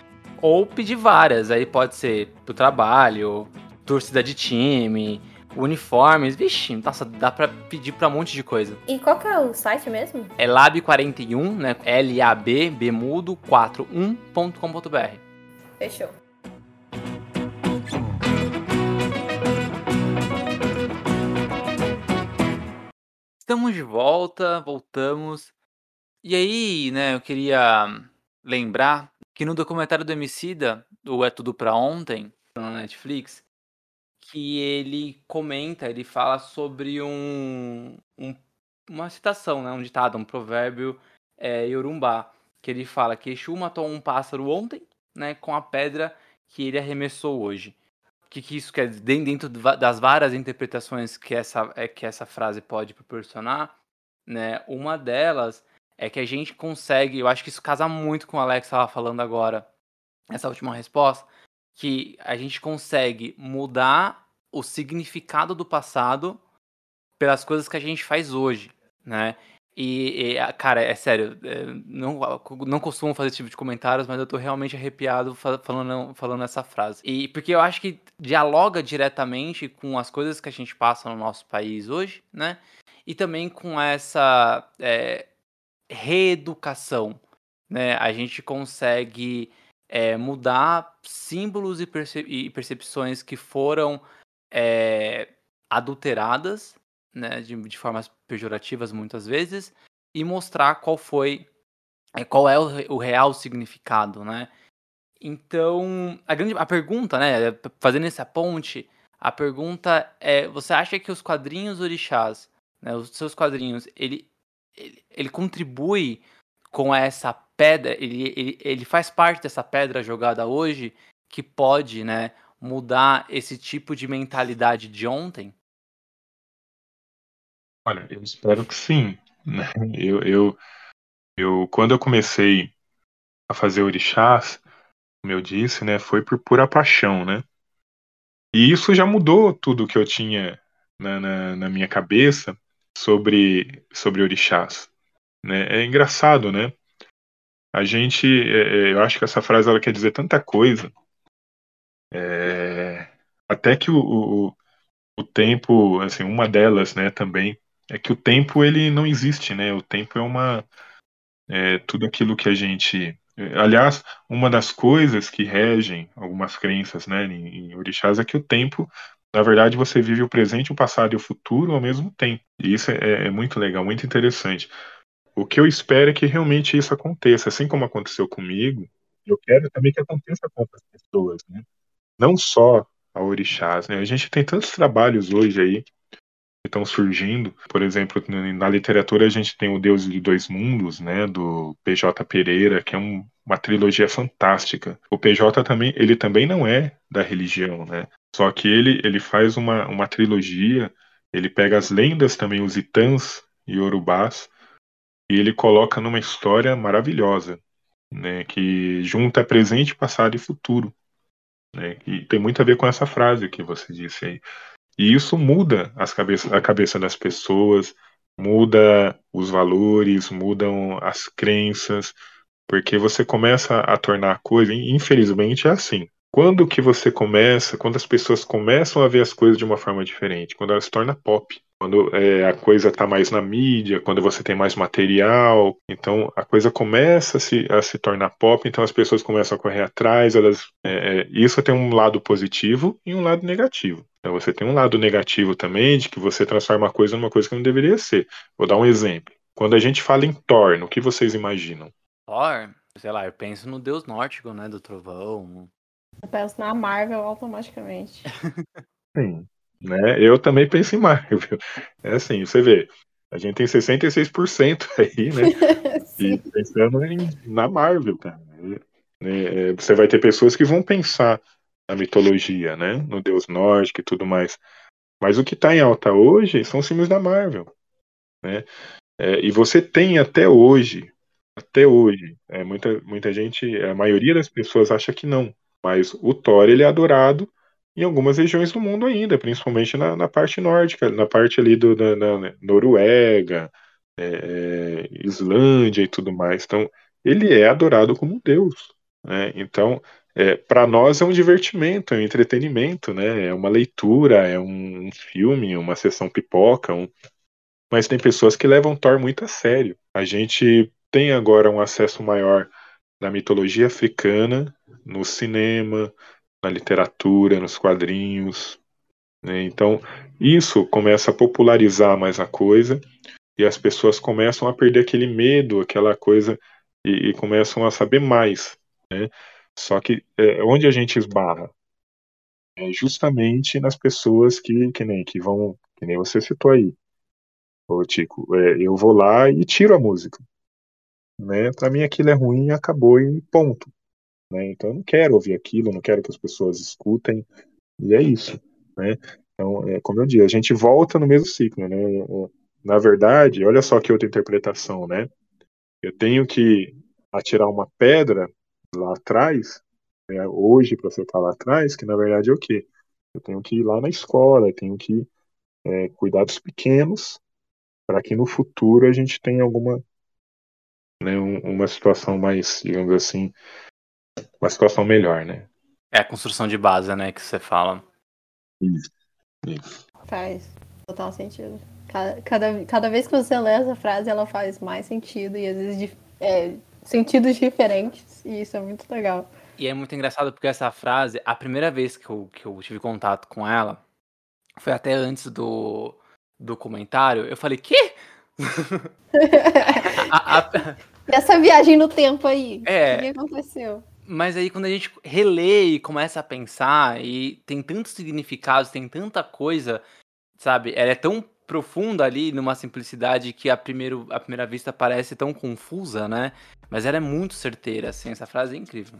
ou pedir várias. Aí pode ser pro trabalho, torcida de time, uniformes. Vixe, nossa, dá pra pedir pra um monte de coisa. E qual que é o site mesmo? É lab41, né? L-A-B, bemudo, 41.com.br. Fechou. Estamos de volta, voltamos. E aí, né, eu queria lembrar que no documentário do Emicida, o É Tudo Pra Ontem, na Netflix, que ele comenta, ele fala sobre um, um uma citação, né, um ditado, um provérbio é, Yorumbá, que ele fala que Exu matou um pássaro ontem, né, com a pedra que ele arremessou hoje. O que, que isso quer dizer? Dentro das várias interpretações que essa, é, que essa frase pode proporcionar, né, uma delas é que a gente consegue, eu acho que isso casa muito com o Alex estava falando agora, essa última resposta, que a gente consegue mudar o significado do passado pelas coisas que a gente faz hoje, né? E, e cara, é sério, é, não, não costumo fazer esse tipo de comentários, mas eu tô realmente arrepiado falando, falando essa frase. E porque eu acho que dialoga diretamente com as coisas que a gente passa no nosso país hoje, né? E também com essa. É, reeducação, né? A gente consegue é, mudar símbolos e, e, percepções que foram é, adulteradas, né, de, de, formas pejorativas muitas vezes, e mostrar qual foi, é, qual é o, o, real significado, né? Então, a, grande, a pergunta, né, fazendo essa ponte, a pergunta é, você acha que os quadrinhos orixás, né, os seus quadrinhos, ele, ele, ele contribui com essa pedra, ele, ele, ele faz parte dessa pedra jogada hoje que pode, né, mudar esse tipo de mentalidade de ontem? Olha, eu espero que sim. Né? Eu, eu, eu, quando eu comecei a fazer orixás, como eu disse, né, foi por pura paixão, né? E isso já mudou tudo que eu tinha na, na, na minha cabeça sobre, sobre orixás. Né? É engraçado, né? A gente, é, é, eu acho que essa frase ela quer dizer tanta coisa. É, até que o, o, o, tempo, assim, uma delas, né, também é que o tempo ele não existe, né? O tempo é uma é, tudo aquilo que a gente, aliás, uma das coisas que regem algumas crenças, né, em, em orixás é que o tempo na verdade, você vive o presente, o passado e o futuro ao mesmo tempo. E isso é, é, muito legal, muito interessante. O que eu espero é que realmente isso aconteça, assim como aconteceu comigo. Eu quero também que aconteça com outras pessoas, né? Não só a orixás, né? A gente tem tantos trabalhos hoje aí estão surgindo. Por exemplo, na literatura a gente tem o Deus de Dois Mundos, né? Do PJ Pereira, que é um, uma trilogia fantástica. O PJ também, ele também não é da religião, né? Só que ele, ele faz uma, uma trilogia, ele pega as lendas também, os itãs e urubás, e ele coloca numa história maravilhosa, né, que junta presente, passado e futuro. Né, e tem muito a ver com essa frase que você disse aí. E isso muda as cabeça, a cabeça das pessoas, muda os valores, mudam as crenças, porque você começa a tornar a coisa, infelizmente é assim. Quando que você começa, quando as pessoas começam a ver as coisas de uma forma diferente, quando ela se torna pop quando é, a coisa está mais na mídia, quando você tem mais material, então a coisa começa a se, a se tornar pop, então as pessoas começam a correr atrás, elas, é, é, isso tem um lado positivo e um lado negativo. Então você tem um lado negativo também, de que você transforma a coisa numa coisa que não deveria ser. Vou dar um exemplo. Quando a gente fala em Thor, o que vocês imaginam? Thor? Sei lá, eu penso no deus nórdico, né, do trovão. Eu penso na Marvel automaticamente. Sim. Né? Eu também penso em Marvel. É assim, você vê, a gente tem 66% aí, né? e pensando em, na Marvel, cara. É, é, você vai ter pessoas que vão pensar na mitologia, né? No Deus nórdico e tudo mais. Mas o que está em alta hoje são os filmes da Marvel, né? É, e você tem até hoje, até hoje, é, muita, muita gente, a maioria das pessoas acha que não, mas o Thor ele é adorado em algumas regiões do mundo ainda, principalmente na, na parte nórdica, na parte ali do, da, da Noruega, é, é, Islândia e tudo mais. Então, ele é adorado como Deus. Né? Então, é, para nós é um divertimento, é um entretenimento, né? é uma leitura, é um, filme, uma sessão pipoca. Um... Mas tem pessoas que levam Thor muito a sério. A gente tem agora um acesso maior na mitologia africana, no cinema, na literatura, nos quadrinhos. Né? Então, isso começa a popularizar mais a coisa e as pessoas começam a perder aquele medo, aquela coisa, e, e começam a saber mais. Né? Só que é, onde a gente esbarra? É justamente nas pessoas que, que, nem, que vão, que nem você citou aí. Ô, Tico, é, eu vou lá e tiro a música. Né? Para mim aquilo é ruim, acabou e ponto. Né? Então eu não quero ouvir aquilo, não quero que as pessoas escutem, e é isso. Né? Então, é, como eu disse, a gente volta no mesmo ciclo. Né? Na verdade, olha só que outra interpretação, né? Eu tenho que atirar uma pedra lá atrás, né, hoje para você estar lá atrás, que na verdade é o quê? Eu tenho que ir lá na escola, eu tenho que é, cuidar dos pequenos, para que no futuro a gente tenha alguma né, um, uma situação mais, digamos assim, uma situação melhor, né? É a construção de base, né, que você fala. Isso, isso. Faz total sentido. Cada, cada, cada vez que você lê essa frase, ela faz mais sentido e às vezes é, sentidos diferentes. E isso é muito legal. E é muito engraçado porque essa frase, a primeira vez que eu, que eu tive contato com ela, foi até antes do, do comentário. Eu falei, quê? a, a... Essa viagem no tempo aí, é, o que aconteceu? Mas aí quando a gente relê e começa a pensar, e tem tantos significados, tem tanta coisa, sabe? Ela é tão profunda ali, numa simplicidade que a, primeiro, a primeira vista parece tão confusa, né? Mas ela é muito certeira, assim, essa frase é incrível.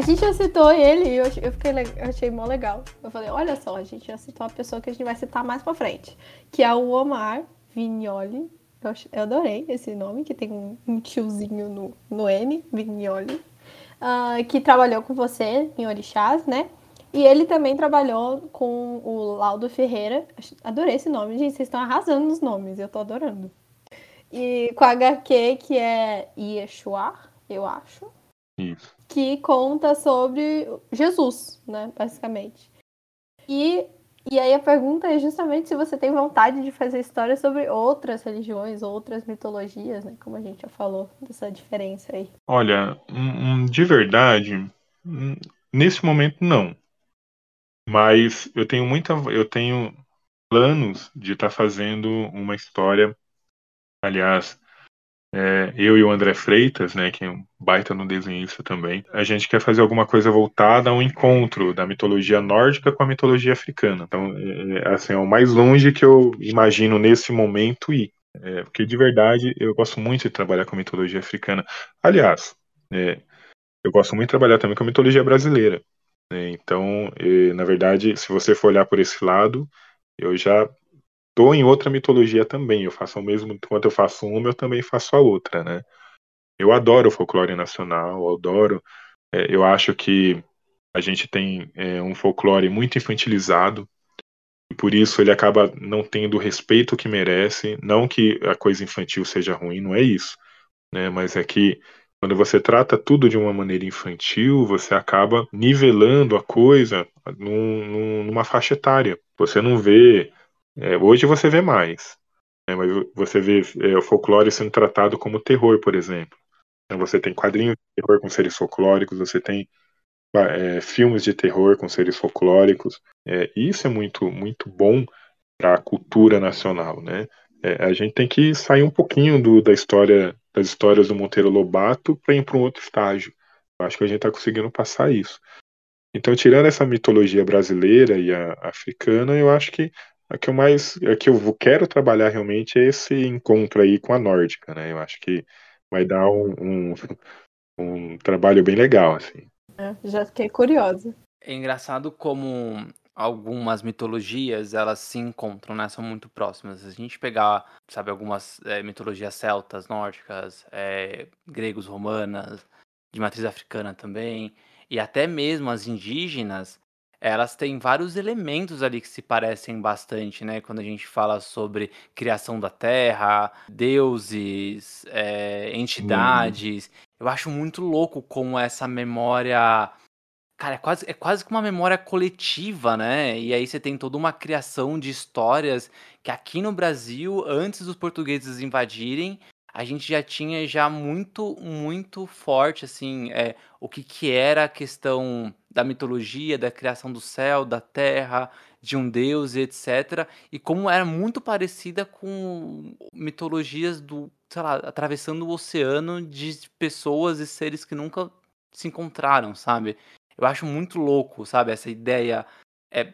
A gente já citou ele e eu, fiquei, eu achei mó legal. Eu falei, olha só, a gente já citou uma pessoa que a gente vai citar mais pra frente. Que é o Omar Vignoli. Eu, eu adorei esse nome, que tem um, um tiozinho no, no N, Vignoli. Uh, que trabalhou com você em Orixás, né? E ele também trabalhou com o Laudo Ferreira. Adorei esse nome, gente. Vocês estão arrasando nos nomes, eu tô adorando. E com a HQ, que é Yeshua, eu acho. Isso. Que conta sobre Jesus, né, basicamente. E, e aí a pergunta é justamente se você tem vontade de fazer história sobre outras religiões, outras mitologias, né, como a gente já falou, dessa diferença aí. Olha, de verdade, nesse momento não. Mas eu tenho muita, eu tenho planos de estar tá fazendo uma história, aliás, é, eu e o André Freitas, né, que é um baita no desenhista também, a gente quer fazer alguma coisa voltada a um encontro da mitologia nórdica com a mitologia africana. Então, é, é assim, é o mais longe que eu imagino nesse momento ir. É, porque de verdade eu gosto muito de trabalhar com mitologia africana. Aliás, é, eu gosto muito de trabalhar também com a mitologia brasileira. Né? Então, é, na verdade, se você for olhar por esse lado, eu já estou em outra mitologia também. Eu faço o mesmo, enquanto eu faço uma, eu também faço a outra, né? Eu adoro o folclore nacional, eu adoro. É, eu acho que a gente tem é, um folclore muito infantilizado e por isso ele acaba não tendo o respeito que merece. Não que a coisa infantil seja ruim, não é isso, né? Mas é que quando você trata tudo de uma maneira infantil, você acaba nivelando a coisa num, num, numa faixa etária. Você não vê é, hoje você vê mais, né, mas você vê é, o folclore sendo tratado como terror, por exemplo. Então, você tem quadrinhos de terror com seres folclóricos, você tem é, filmes de terror com seres folclóricos. É, isso é muito, muito bom para a cultura nacional, né? É, a gente tem que sair um pouquinho do, da história, das histórias do Monteiro Lobato para ir para um outro estágio. Eu acho que a gente está conseguindo passar isso. Então, tirando essa mitologia brasileira e a africana, eu acho que a que eu mais, a que eu quero trabalhar realmente é esse encontro aí com a nórdica, né? Eu acho que vai dar um, um, um trabalho bem legal, assim. É, já fiquei curiosa. É engraçado como algumas mitologias elas se encontram, né? São muito próximas. Se a gente pegar, sabe, algumas é, mitologias celtas, nórdicas, é, gregos, romanas, de matriz africana também, e até mesmo as indígenas, elas têm vários elementos ali que se parecem bastante, né? Quando a gente fala sobre criação da Terra, deuses, é, entidades. Hum. Eu acho muito louco como essa memória. Cara, é quase, é quase que uma memória coletiva, né? E aí você tem toda uma criação de histórias que aqui no Brasil, antes dos portugueses invadirem, a gente já tinha já muito, muito forte, assim, é, o que, que era a questão da mitologia, da criação do céu, da terra, de um deus etc. E como era muito parecida com mitologias do, sei lá, atravessando o oceano de pessoas e seres que nunca se encontraram, sabe? Eu acho muito louco, sabe? Essa ideia. É,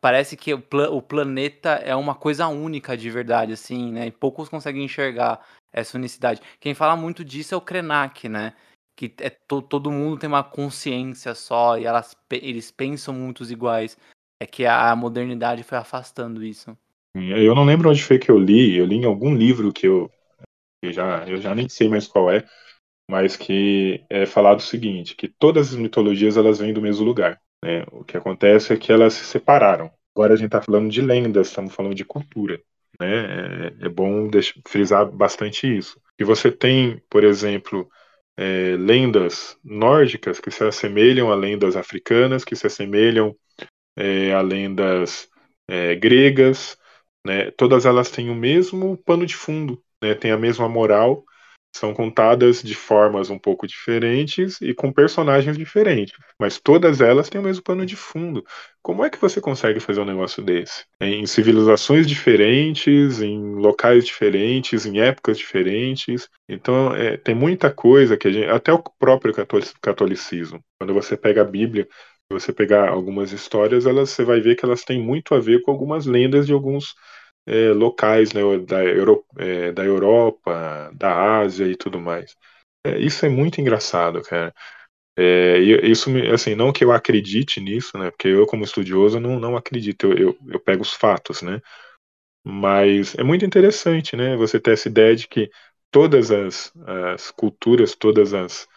parece que o, pla o planeta é uma coisa única de verdade, assim, né? E poucos conseguem enxergar essa unicidade. Quem fala muito disso é o Krenak, né? Que é to todo mundo tem uma consciência só e elas, eles pensam muitos iguais. É que a modernidade foi afastando isso. Eu não lembro onde foi que eu li, eu li em algum livro que eu eu já, eu já nem sei mais qual é, mas que é falado o seguinte, que todas as mitologias elas vêm do mesmo lugar. Né? O que acontece é que elas se separaram. Agora a gente está falando de lendas, estamos falando de cultura. Né? É, é bom deixar, frisar bastante isso. E você tem, por exemplo, é, lendas nórdicas que se assemelham a lendas africanas, que se assemelham é, a lendas é, gregas, né? todas elas têm o mesmo pano de fundo, né? têm a mesma moral, são contadas de formas um pouco diferentes e com personagens diferentes, mas todas elas têm o mesmo pano de fundo. Como é que você consegue fazer um negócio desse? Em civilizações diferentes, em locais diferentes, em épocas diferentes. Então, é, tem muita coisa que a gente. Até o próprio catolicismo. Quando você pega a Bíblia, você pegar algumas histórias, elas, você vai ver que elas têm muito a ver com algumas lendas de alguns é, locais né, da, Euro, é, da Europa, da Ásia e tudo mais. É, isso é muito engraçado, cara. É, isso, assim, não que eu acredite nisso, né? Porque eu, como estudioso, não, não acredito. Eu, eu, eu pego os fatos, né? Mas é muito interessante, né? Você ter essa ideia de que todas as, as culturas, todas as,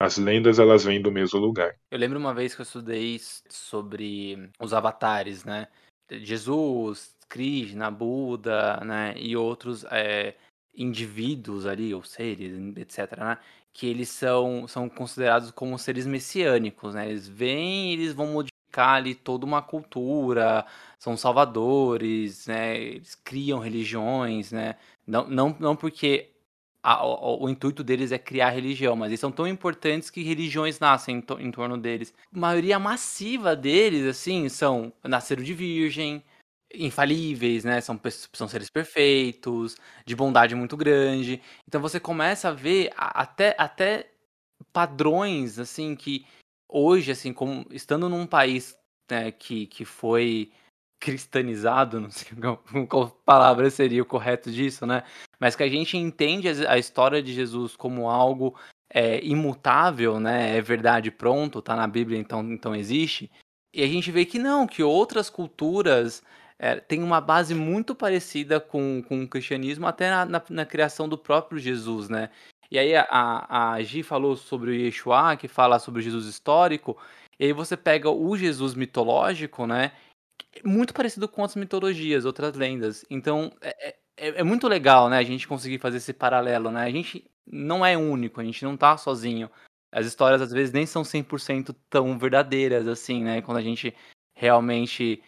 as lendas, elas vêm do mesmo lugar. Eu lembro uma vez que eu estudei sobre os avatares, né? Jesus, Krishna, Buda, né, e outros é, indivíduos ali, ou seres, etc., né, que eles são, são considerados como seres messiânicos, né, eles vêm eles vão modificar ali toda uma cultura, são salvadores, né, eles criam religiões, né, não, não, não porque a, o, o, intuito deles é criar religião, mas eles são tão importantes que religiões nascem em, to, em torno deles. A maioria massiva deles, assim, são nasceram de virgem, infalíveis, né? São, são seres perfeitos, de bondade muito grande. Então você começa a ver até, até padrões, assim, que hoje, assim, como estando num país né, que, que foi cristianizado, não sei qual, qual palavra seria o correto disso, né? Mas que a gente entende a história de Jesus como algo é, imutável, né? É verdade, pronto, tá na Bíblia, então, então existe. E a gente vê que não, que outras culturas é, tem uma base muito parecida com, com o cristianismo, até na, na, na criação do próprio Jesus, né? E aí a, a Gi falou sobre o Yeshua, que fala sobre o Jesus histórico, e aí você pega o Jesus mitológico, né? Muito parecido com outras mitologias, outras lendas. Então é, é, é, é muito legal, né? A gente conseguir fazer esse paralelo, né? A gente não é único, a gente não tá sozinho. As histórias às vezes nem são 100% tão verdadeiras assim, né? Quando a gente realmente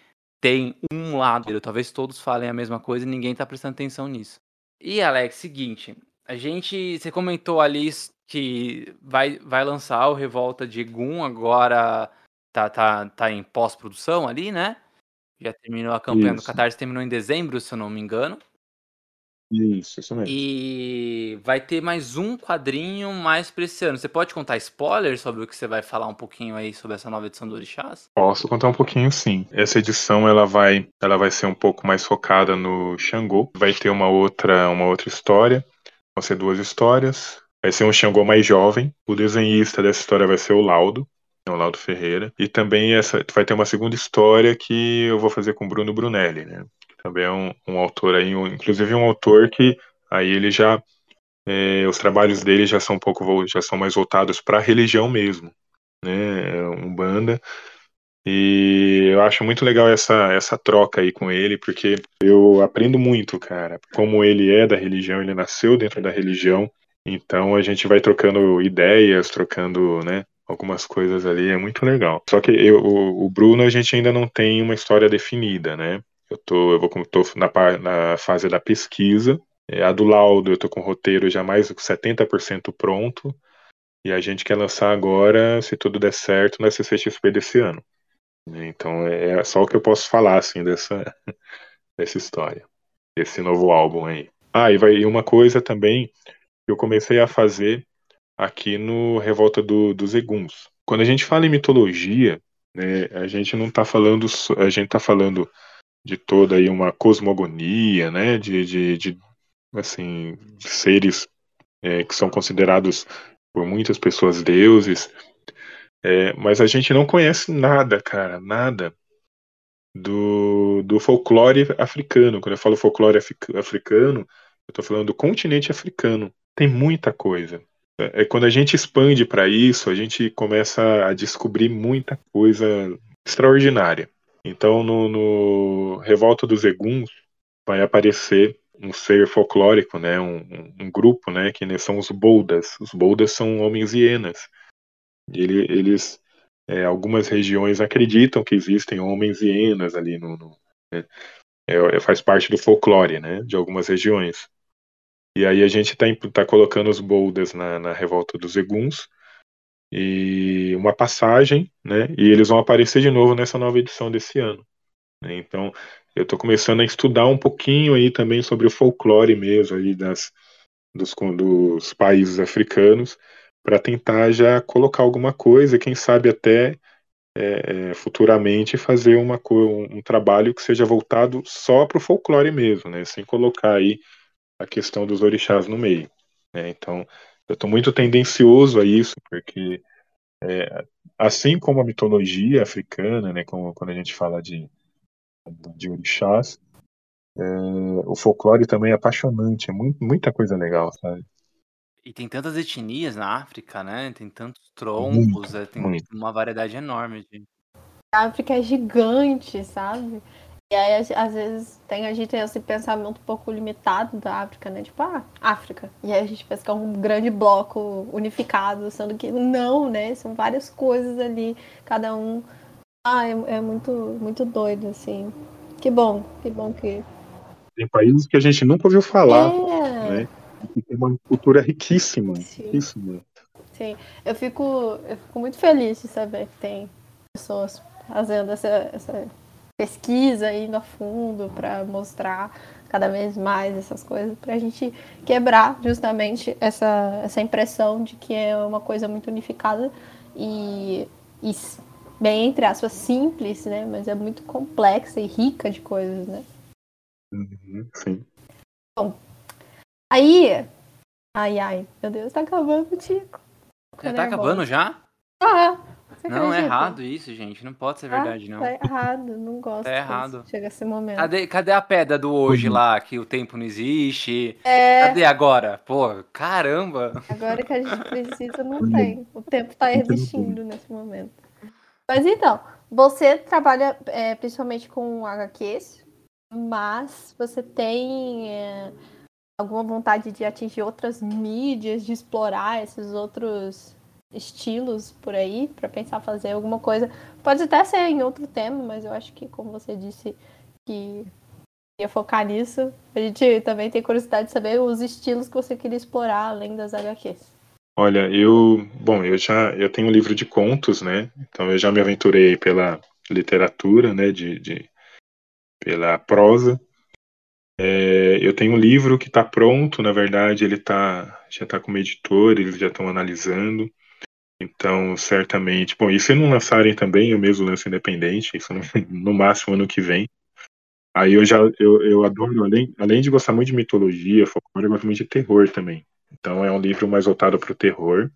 tem um lado, talvez todos falem a mesma coisa e ninguém tá prestando atenção nisso. E Alex, seguinte, a gente, você comentou ali que vai, vai lançar o Revolta de Gun agora tá, tá, tá em pós-produção ali, né? Já terminou a campanha isso. do Catarse, terminou em dezembro, se eu não me engano. Isso, isso mesmo. E vai ter mais um quadrinho mais pra esse ano. Você pode contar spoilers sobre o que você vai falar um pouquinho aí sobre essa nova edição do Orixás? Posso contar um pouquinho, sim. Essa edição ela vai, ela vai ser um pouco mais focada no Xangô. Vai ter uma outra, uma outra história. Vão ser duas histórias. Vai ser um Xangô mais jovem. O desenhista dessa história vai ser o Laudo. É o Laudo Ferreira. E também essa vai ter uma segunda história que eu vou fazer com o Bruno Brunelli, né? Também é um, um autor aí, um, inclusive um autor que aí ele já é, os trabalhos dele já são um pouco já são mais voltados para a religião mesmo, né, é um banda e eu acho muito legal essa essa troca aí com ele porque eu aprendo muito, cara, como ele é da religião, ele nasceu dentro da religião, então a gente vai trocando ideias, trocando, né, algumas coisas ali, é muito legal. Só que eu, o, o Bruno a gente ainda não tem uma história definida, né? Eu tô, eu vou tô na, na fase da pesquisa. É, a do laudo, eu tô com o roteiro já mais de 70% pronto. E a gente quer lançar agora, se tudo der certo, na CCXP desse ano. Então é só o que eu posso falar assim dessa, dessa história, desse novo álbum aí. Ah, e vai e uma coisa também que eu comecei a fazer aqui no Revolta do, dos Eguns. Quando a gente fala em mitologia, né, a gente não está falando, a gente está falando de toda aí uma cosmogonia, né, de, de, de assim, seres é, que são considerados por muitas pessoas deuses, é, mas a gente não conhece nada, cara, nada do, do folclore africano. Quando eu falo folclore africano, Eu estou falando do continente africano. Tem muita coisa. É, é quando a gente expande para isso, a gente começa a descobrir muita coisa extraordinária. Então, no, no Revolta dos Eguns vai aparecer um ser folclórico, né, um, um, um grupo, né, que são os Boldas. Os Boldas são homens hienas. Ele, eles, é, algumas regiões acreditam que existem homens hienas ali no, no né, é, faz parte do folclore, né, de algumas regiões. E aí a gente está tá colocando os Boldas na, na revolta dos Eguns e uma passagem, né, e eles vão aparecer de novo nessa nova edição desse ano. Né, então eu estou começando a estudar um pouquinho aí também sobre o folclore mesmo aí das, dos, dos países africanos para tentar já colocar alguma coisa, quem sabe até é, é futuramente fazer uma, um, um, trabalho que seja voltado só para o folclore mesmo, né, sem colocar aí a questão dos orixás no meio. Né, então eu estou muito tendencioso a isso, porque é, assim como a mitologia africana, né, como, quando a gente fala de de orixás. É, o folclore também é apaixonante, é muito, muita coisa legal, sabe? E tem tantas etnias na África, né? Tem tantos troncos, muito, é, tem muito. uma variedade enorme de. A África é gigante, sabe? E aí, às vezes, tem, a gente tem esse pensamento um pouco limitado da África, né? Tipo, ah, África. E aí a gente pensa que é um grande bloco unificado, sendo que não, né? São várias coisas ali, cada um ah, é, é, muito, muito doido, assim. Que bom, que bom que. Tem países que a gente nunca ouviu falar, é. né? E tem uma cultura riquíssima, Sim. riquíssima. Sim, eu fico, eu fico muito feliz de saber que tem pessoas fazendo essa, essa pesquisa, indo a fundo para mostrar cada vez mais essas coisas, para a gente quebrar justamente essa, essa impressão de que é uma coisa muito unificada e, e bem entre aspas, simples, né? Mas é muito complexa e rica de coisas, né? Uhum, sim. Bom, aí. Ai, ai, meu Deus, tá acabando, Tico. Já tá acabando já? Ah, não, é errado isso, gente. Não pode ser verdade, ah, não. Tá errado, não gosto. Tá errado. Chega esse momento. Cadê, cadê a pedra do hoje lá, que o tempo não existe? É... Cadê agora? Pô, caramba. Agora que a gente precisa, não tem. O tempo tá existindo nesse momento. Mas então, você trabalha é, principalmente com HQs, mas você tem é, alguma vontade de atingir outras mídias, de explorar esses outros estilos por aí, para pensar fazer alguma coisa. Pode até ser em outro tema, mas eu acho que, como você disse, que ia focar nisso, a gente também tem curiosidade de saber os estilos que você queria explorar além das HQs. Olha, eu, bom, eu já eu tenho um livro de contos, né? Então eu já me aventurei pela literatura, né? De, de pela prosa. É, eu tenho um livro que está pronto, na verdade, ele tá já está como editor, eles já estão analisando. Então, certamente, bom, e se não lançarem também, eu mesmo lanço independente, isso no, máximo ano que vem. Aí eu já eu, eu adoro, além, além de gostar muito de mitologia, folclore, eu gosto muito de terror também. Então é um livro mais voltado para o terror.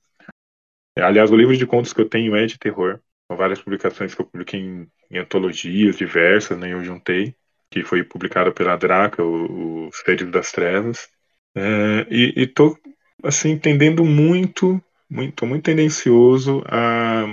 Aliás, o livro de contos que eu tenho é de terror. São várias publicações que eu publiquei em, em antologias diversas, né? Eu juntei, que foi publicado pela Draca, o, o Seres das Trevas. É, e, estou assim, entendendo muito, muito, muito tendencioso a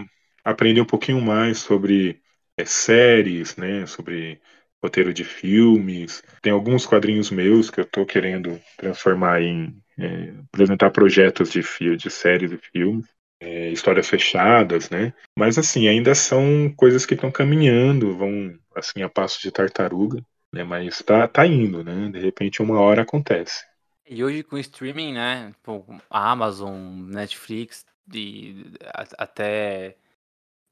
aprender um pouquinho mais sobre é, séries, né? Sobre roteiro de filmes. Tem alguns quadrinhos meus que eu estou querendo transformar em é, apresentar projetos de, de séries e filmes, é, histórias fechadas, né? Mas assim, ainda são coisas que estão caminhando, vão assim a passo de tartaruga, né? Mas tá, tá indo, né? De repente uma hora acontece. E hoje com streaming, né? Tipo, a Amazon, Netflix e até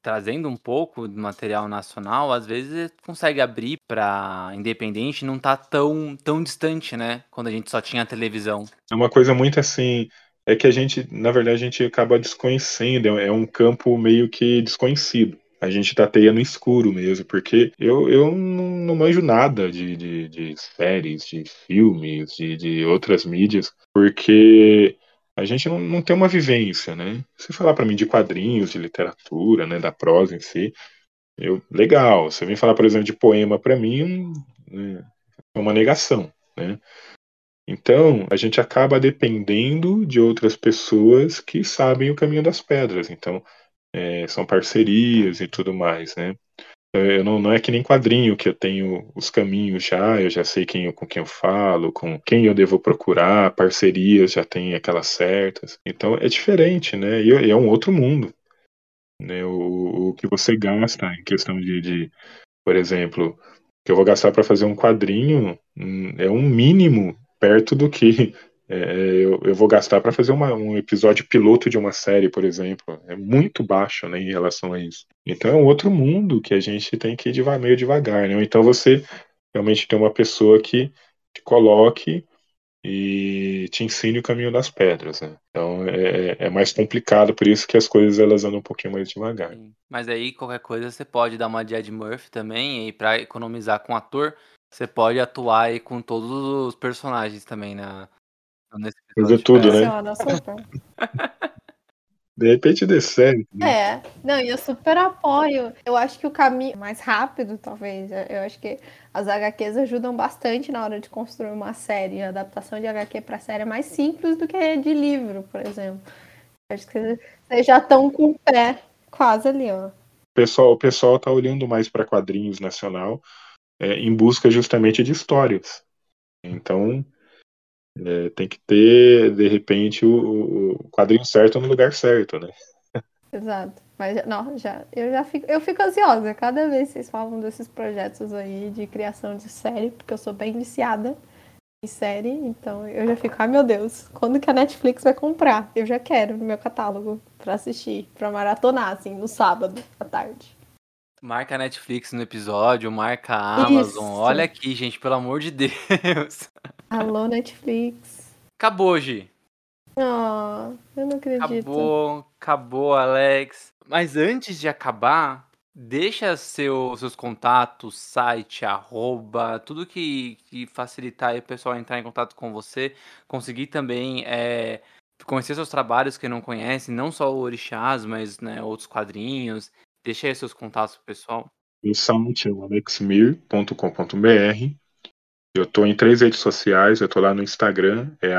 trazendo um pouco de material nacional, às vezes consegue abrir para independente não tá tão, tão distante, né? Quando a gente só tinha televisão. É uma coisa muito assim. É que a gente, na verdade, a gente acaba desconhecendo, é um campo meio que desconhecido. A gente tateia no escuro mesmo, porque eu, eu não, não manjo nada de, de, de séries, de filmes, de, de outras mídias, porque a gente não, não tem uma vivência, né? Se falar para mim de quadrinhos, de literatura, né, da prosa em si, eu legal. Você vem falar, por exemplo, de poema para mim, né, é uma negação, né? Então, a gente acaba dependendo de outras pessoas que sabem o caminho das pedras. Então, é, são parcerias e tudo mais, né? Eu não, não é que nem quadrinho que eu tenho os caminhos já, eu já sei quem eu, com quem eu falo, com quem eu devo procurar, parcerias já tem aquelas certas. Então é diferente, né? E é um outro mundo. Né? O, o que você gasta em questão de, de por exemplo, que eu vou gastar para fazer um quadrinho hum, é um mínimo perto do que é, eu, eu, vou gastar para fazer uma, um episódio piloto de uma série, por exemplo. É muito baixo né, em relação a isso. Então é um outro mundo que a gente tem que ir devagar, meio devagar. Né? Então você realmente tem uma pessoa que te coloque e te ensine o caminho das pedras. Né? Então é, é, mais complicado, por isso que as coisas elas andam um pouquinho mais devagar. Mas aí qualquer coisa você pode dar uma de Ed Murphy também, e para economizar com o ator, você pode atuar aí com todos os personagens também na, Fazer tudo, né? De repente dê certo. Né? É, não, e eu super apoio. Eu acho que o caminho mais rápido, talvez. Eu acho que as HQs ajudam bastante na hora de construir uma série. A adaptação de HQ para série é mais simples do que de livro, por exemplo. Eu acho que vocês já estão com o pé quase ali, ó. O pessoal, o pessoal tá olhando mais para quadrinhos nacional é, em busca justamente de histórias. Então, é, tem que ter, de repente, o, o, quadrinho certo no lugar certo, né? Exato. Mas não, já, eu já fico, eu fico ansiosa cada vez que vocês falam desses projetos aí de criação de série, porque eu sou bem viciada em série, então eu já fico, ai meu Deus, quando que a Netflix vai comprar? Eu já quero no meu catálogo para assistir, para maratonar, assim, no sábado à tarde. Marca a Netflix no episódio, marca a Amazon. Isso. Olha aqui, gente, pelo amor de Deus. Alô, Netflix. Acabou, Gi. Oh, eu não acredito. Acabou, acabou, Alex. Mas antes de acabar, deixa seu, seus contatos, site, arroba, tudo que, que facilitar aí o pessoal entrar em contato com você. Conseguir também é, conhecer seus trabalhos que não conhecem, não só o Orixás, mas né, outros quadrinhos. Deixa aí seus contatos pro pessoal. O site é o alexmir.com.br eu estou em três redes sociais, eu estou lá no Instagram, é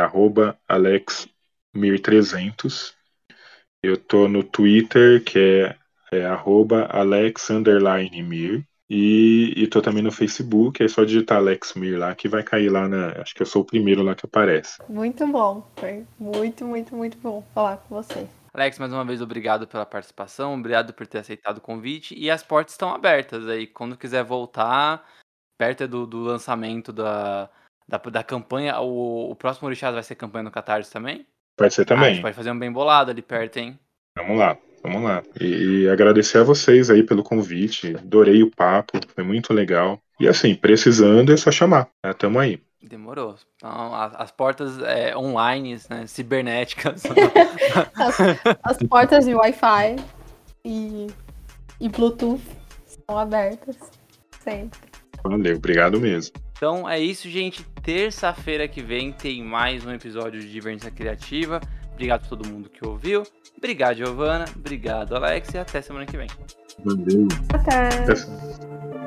alexmir300. Eu estou no Twitter, que é, é alex_mir. E, estou também no Facebook, é só digitar Alex Mir lá, que vai cair lá na. Acho que eu sou o primeiro lá que aparece. Muito bom, foi muito, muito, muito bom falar com você. Alex, mais uma vez, obrigado pela participação, obrigado por ter aceitado o convite. E as portas estão abertas aí. Quando quiser voltar, perto do, do lançamento da, da, da campanha, o, o próximo Orixás vai ser campanha no Catarse também? Vai ser também. Ah, a gente pode fazer um bem bolado ali perto, hein? Vamos lá, vamos lá. E, e agradecer a vocês aí pelo convite. Adorei o papo, foi muito legal. E assim, precisando é só chamar. É, tamo aí. Demorou. Então, as, as portas é, online, né, cibernéticas. as, as, portas de Wi-Fi e, e Bluetooth são abertas sempre. Valeu, obrigado mesmo. Então é isso, gente. Terça-feira que vem tem mais um episódio de Divergência Criativa. Obrigado a todo mundo que ouviu. Obrigado, Giovana. Obrigado, Alex. E até semana que vem. Valeu. Até. até.